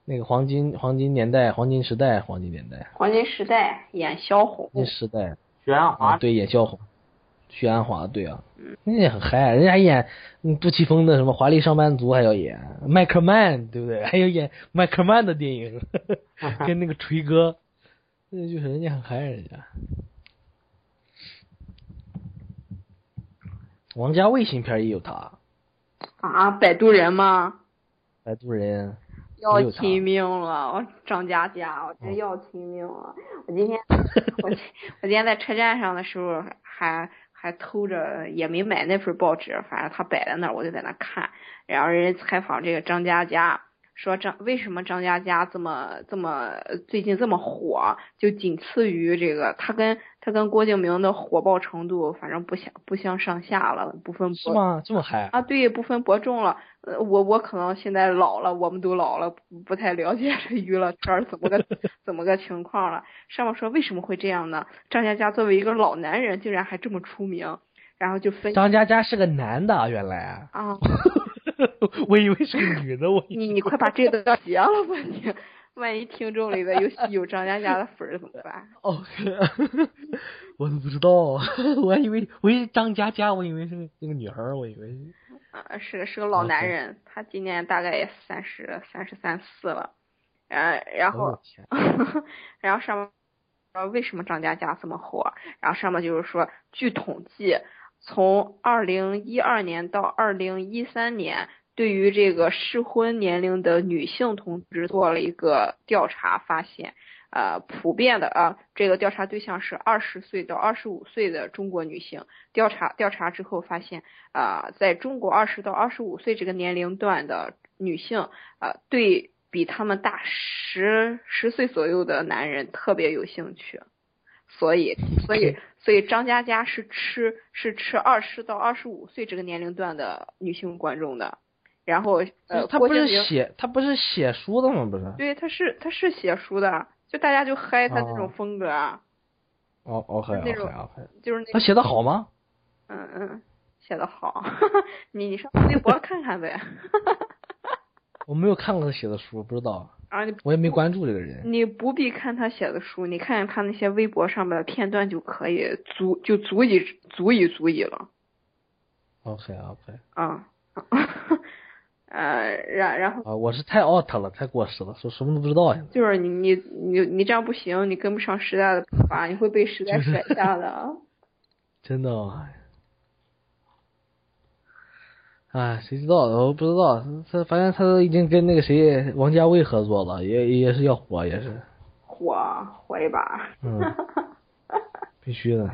那个黄金黄金年代、黄金时代、黄金年代、黄金时代演萧红。黄金时代，许鞍华对演萧红，许鞍华对啊，人家很嗨，人家还演杜琪峰的什么华丽上班族还要演麦克曼，对不对？还有演麦克曼的电影，跟那个锤哥。那就是人家很害人家。王家卫新片也有他。啊摆渡人吗？摆渡人要亲命了张嘉佳我真要亲命了。我今天我今天在车站上的时候还还偷着也没买那份报纸反正他摆在那儿我就在那看。然后人家采访这个张嘉佳说张为什么张嘉佳这么这么最近这么火，就仅次于这个他跟他跟郭敬明的火爆程度，反正不相不相上下了，不分伯是吗？这么嗨？啊，对，不分伯仲了。呃，我我可能现在老了，我们都老了，不不太了解这娱乐圈儿怎么个怎么个情况了。上面说为什么会这样呢？张嘉佳作为一个老男人，竟然还这么出名，然后就分张嘉佳是个男的，原来，啊，我以为是个女的，我你你快把这个截了吧你，万一听众里边有 有张嘉佳的粉儿怎么办？哦，我都不知道，我还以为我以为张嘉佳，我以为是个那个女孩儿，我以为是啊，是个是个老男人，他今年大概也三十三十三四了，然然后。然后上面说为什么张嘉佳这么火？然后上面就是说，据统计，从二零一二年到二零一三年，对于这个适婚年龄的女性同志做了一个调查，发现，呃，普遍的啊，这个调查对象是二十岁到二十五岁的中国女性。调查调查之后发现，啊、在中国二十到二十五岁这个年龄段的女性，呃，对比他们大十十岁左右的男人特别有兴趣，所以所以所以张嘉佳是吃是吃二十到二十五岁这个年龄段的女性观众的，然后呃，他不是写他不是写书的吗？不是？对他是他是写书的，就大家就嗨他那种哦风格，啊，哦，OK 那 OK 种 OK，就是那他写的好吗？嗯嗯写的好，你你上微博看看呗，我没有看过他写的书，不知道，啊你我也没关注这个人。你不必看他写的书，你看看他那些微博上面的片段就可以，足就足以足以足以了 OK OK，啊。呃，然然后啊，我是太 out 了，太过时了，说什么都不知道呀。就是你你你你这样不行，你跟不上时代的步伐，你会被时代甩下的。啊 真的啊，哎，谁知道？我不知道，他反正他都已经跟那个谁王家卫合作了，也也是要火，也是，火火一把，嗯，必须的。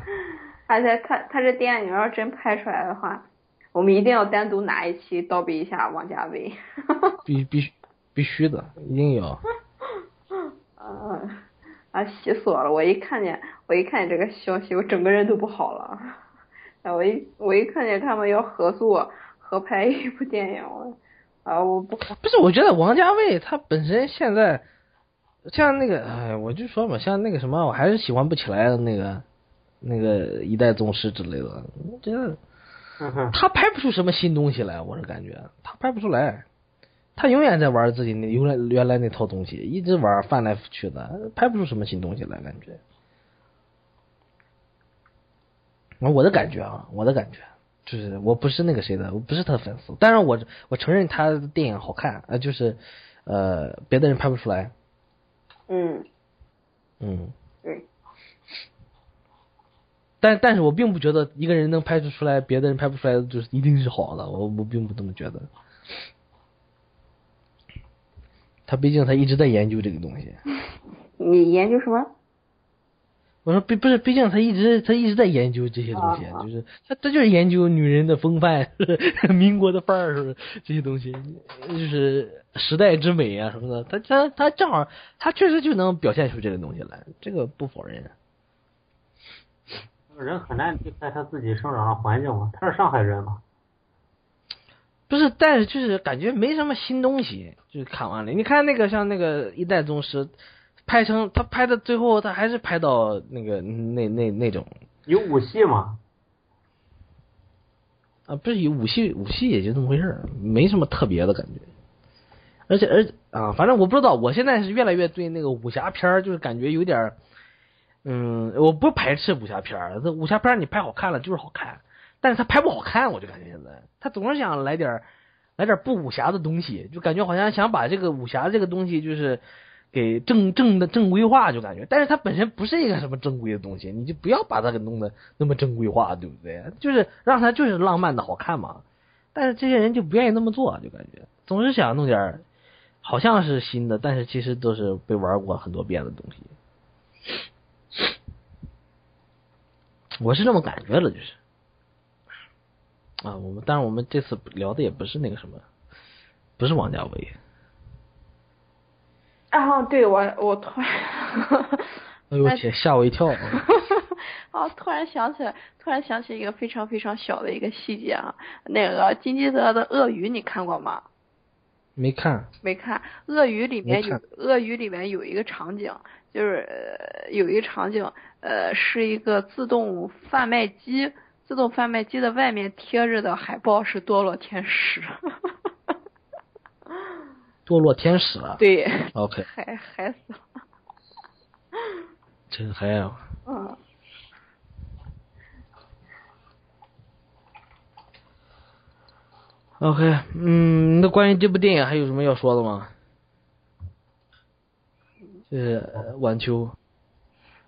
而且他他这电影要真拍出来的话，我们一定要单独拿一期倒逼一下王家卫。必必须必须的，一定要。啊，啊，气死我了！我一看见我一看见这个消息，我整个人都不好了。啊，我一我一看见他们要合作合拍一部电影了，啊，我不不是，我觉得王家卫他本身现在像那个，哎，我就说嘛，像那个什么，我还是喜欢不起来的那个那个一代宗师之类的，我觉得嗯哼，他拍不出什么新东西来，我是感觉他拍不出来，他永远在玩自己那原来原来那套东西，一直玩翻来覆去的，拍不出什么新东西来，感觉。我的感觉啊，我的感觉就是我不是那个谁的，我不是他的粉丝，当然我我承认他的电影好看，呃，就是呃别的人拍不出来，嗯，嗯，对，但但是我并不觉得一个人能拍出出来，别的人拍不出来的就是一定是好的，我我并不这么觉得。他毕竟他一直在研究这个东西。你研究什么？我说毕不是，毕竟他一直他一直在研究这些东西，啊就是他他就是研究女人的风范，民国的范儿这些东西，就是时代之美啊什么的。他他他正好他确实就能表现出这个东西来，这个不否认。人很难离开他自己生长的环境嘛，他是上海人嘛，不是，但是就是感觉没什么新东西，就是看完了。你看那个像那个一代宗师，拍成他拍的最后他还是拍到那个那那那种。有武戏吗，啊，不是有武戏武戏也就那么回事儿，没什么特别的感觉。而且而啊，反正我不知道，我现在是越来越对那个武侠片儿就是感觉有点儿，嗯，我不排斥武侠片儿，这武侠片儿你拍好看了就是好看，但是他拍不好看，我就感觉现在他总是想来点儿来点儿不武侠的东西，就感觉好像想把这个武侠这个东西就是给正正的正规化，就感觉，但是它本身不是一个什么正规的东西，你就不要把它给弄得那么正规化，对不对？就是让它就是浪漫的好看嘛。但是这些人就不愿意那么做，就感觉总是想弄点好像是新的，但是其实都是被玩过很多遍的东西。我是这么感觉的，就是啊，我们但是我们这次聊的也不是那个什么，不是王家卫。啊，对我我突 然，哎呦 我天，吓我一跳！啊，突然想起来，突然想起一个非常非常小的一个细节啊，那个金基德的《鳄鱼》你看过吗？没看。没看，《鳄鱼》里面有《鳄鱼》里面有一个场景，就是、呃、有一个场景，呃，是一个自动贩卖机，自动贩卖机的外面贴着的海报是堕落天使。堕落天使啊。对，OK，嗨嗨死了。真嗨啊！嗯，OK，嗯，那关于这部电影还有什么要说的吗？就是呃晚秋，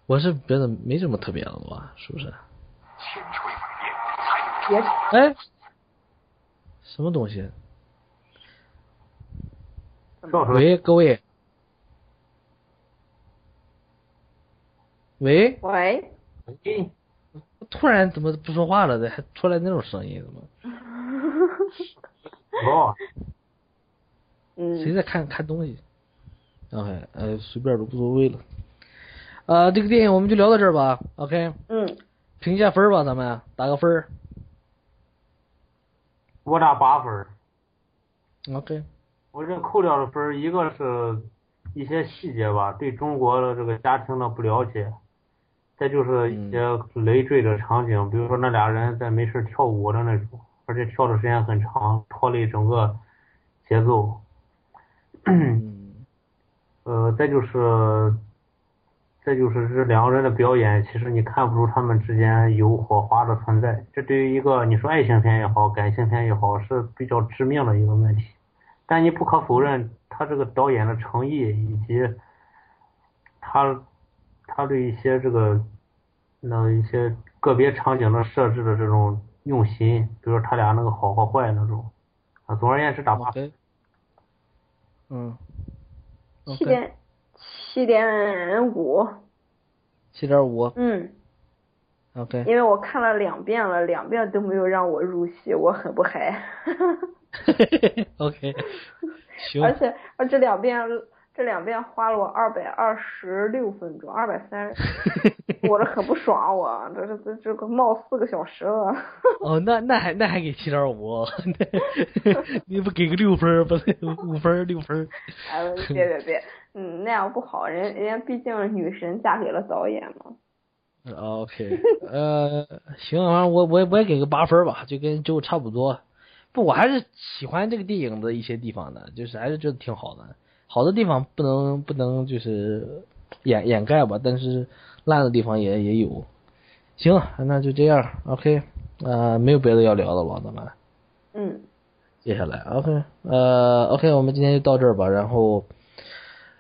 我是觉得没什么特别的吧，是不是？别哎，什么东西？喂，各位，喂，喂，喂突然怎么不说话了？还出来那种声音？怎么？哦，嗯，谁在看看东西？OK，呃，随便都无所谓了。呃，这个电影我们就聊到这儿吧。OK，嗯，评一下分儿吧，咱们打个分儿。我打八分，OK，我这扣掉的分儿，一个是一些细节吧，对中国的这个家庭的不了解，再就是一些累赘的场景，比如说那俩人在没事跳舞的那种，而且跳的时间很长，拖累整个节奏。嗯，呃，再就是，再就是这两个人的表演，其实你看不出他们之间有火花的存在。这对于一个你说爱情片也好，感情片也好，是比较致命的一个问题。但你不可否认，他这个导演的诚意以及他他对一些这个那一些个别场景的设置的这种用心，比如说他俩那个好和坏那种。啊，总而言之，打八分。嗯七点七点五，七点五嗯，，OK，因为我看了两遍了，两遍都没有让我入戏，我很不嗨。OK，行，而且而这两遍这两遍花了我二百二十六分钟，二百三，我这很不爽，我这是这这个冒四个小时了。哦，那那还那还给七点五，你不给个六分儿不是五分儿六分儿？哎，别别别，嗯，那样不好，人人家毕竟女神嫁给了导演嘛。OK，呃，行，反正我我我也给个八分儿吧，就跟就差不多。不，我还是喜欢这个电影的一些地方的，就是还是觉得挺好的。好的地方不能不能就是掩掩盖吧，但是烂的地方也也有。行，那就这样。OK，呃，没有别的要聊的了，咱们嗯，接下来 OK，呃，OK，我们今天就到这儿吧。然后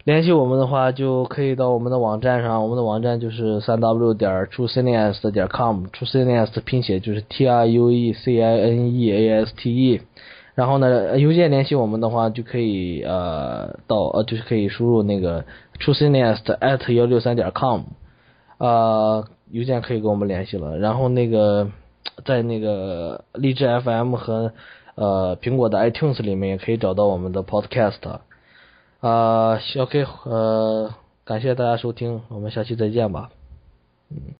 联系我们的话，就可以到我们的网站上，我们的网站就是三 w 点 truecineast 点 com，truecineast 拼写就是 T R U E C I N E A S T E。然后呢，邮件联系我们的话，就可以呃到呃就是可以输入那个 truecineast at 幺六三点 com，呃，邮件可以跟我们联系了。然后那个在那个荔枝 FM 和呃苹果的 iTunes 里面也可以找到我们的 Podcast。啊、o k 呃，感谢大家收听，我们下期再见吧。嗯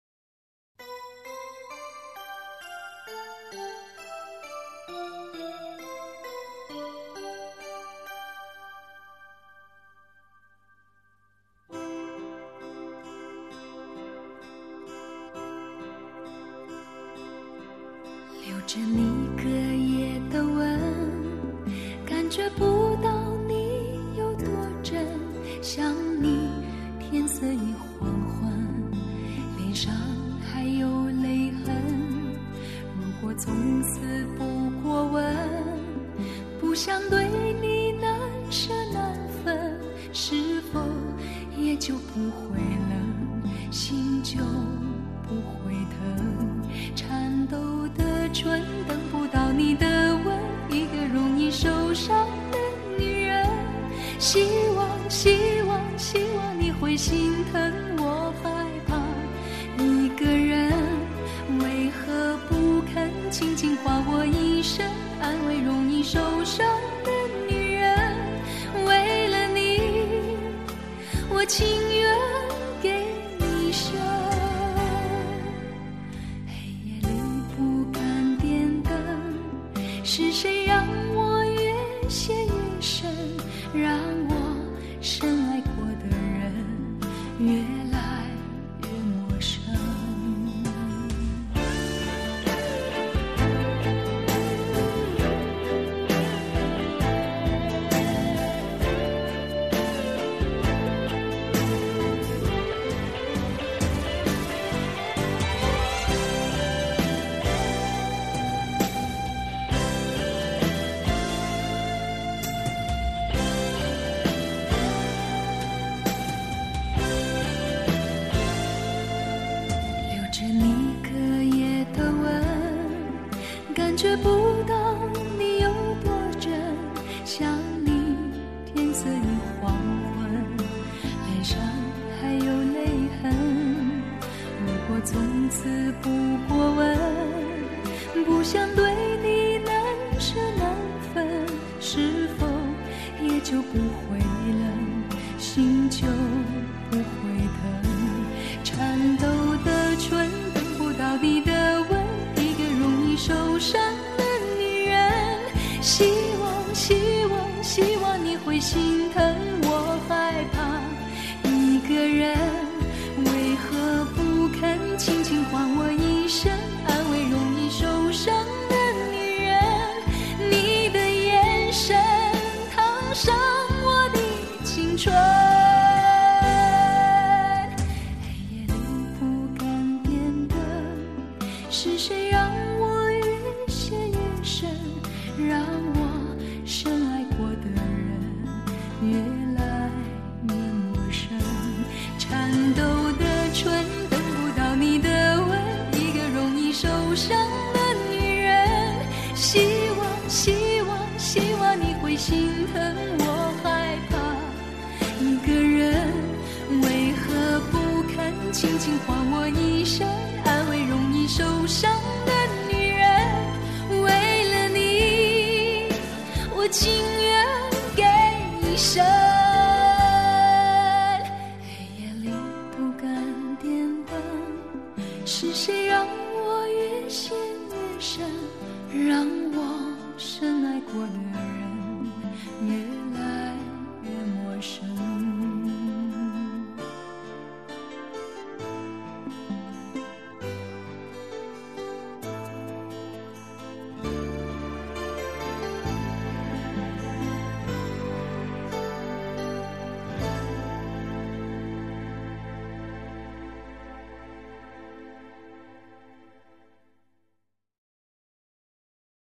不会。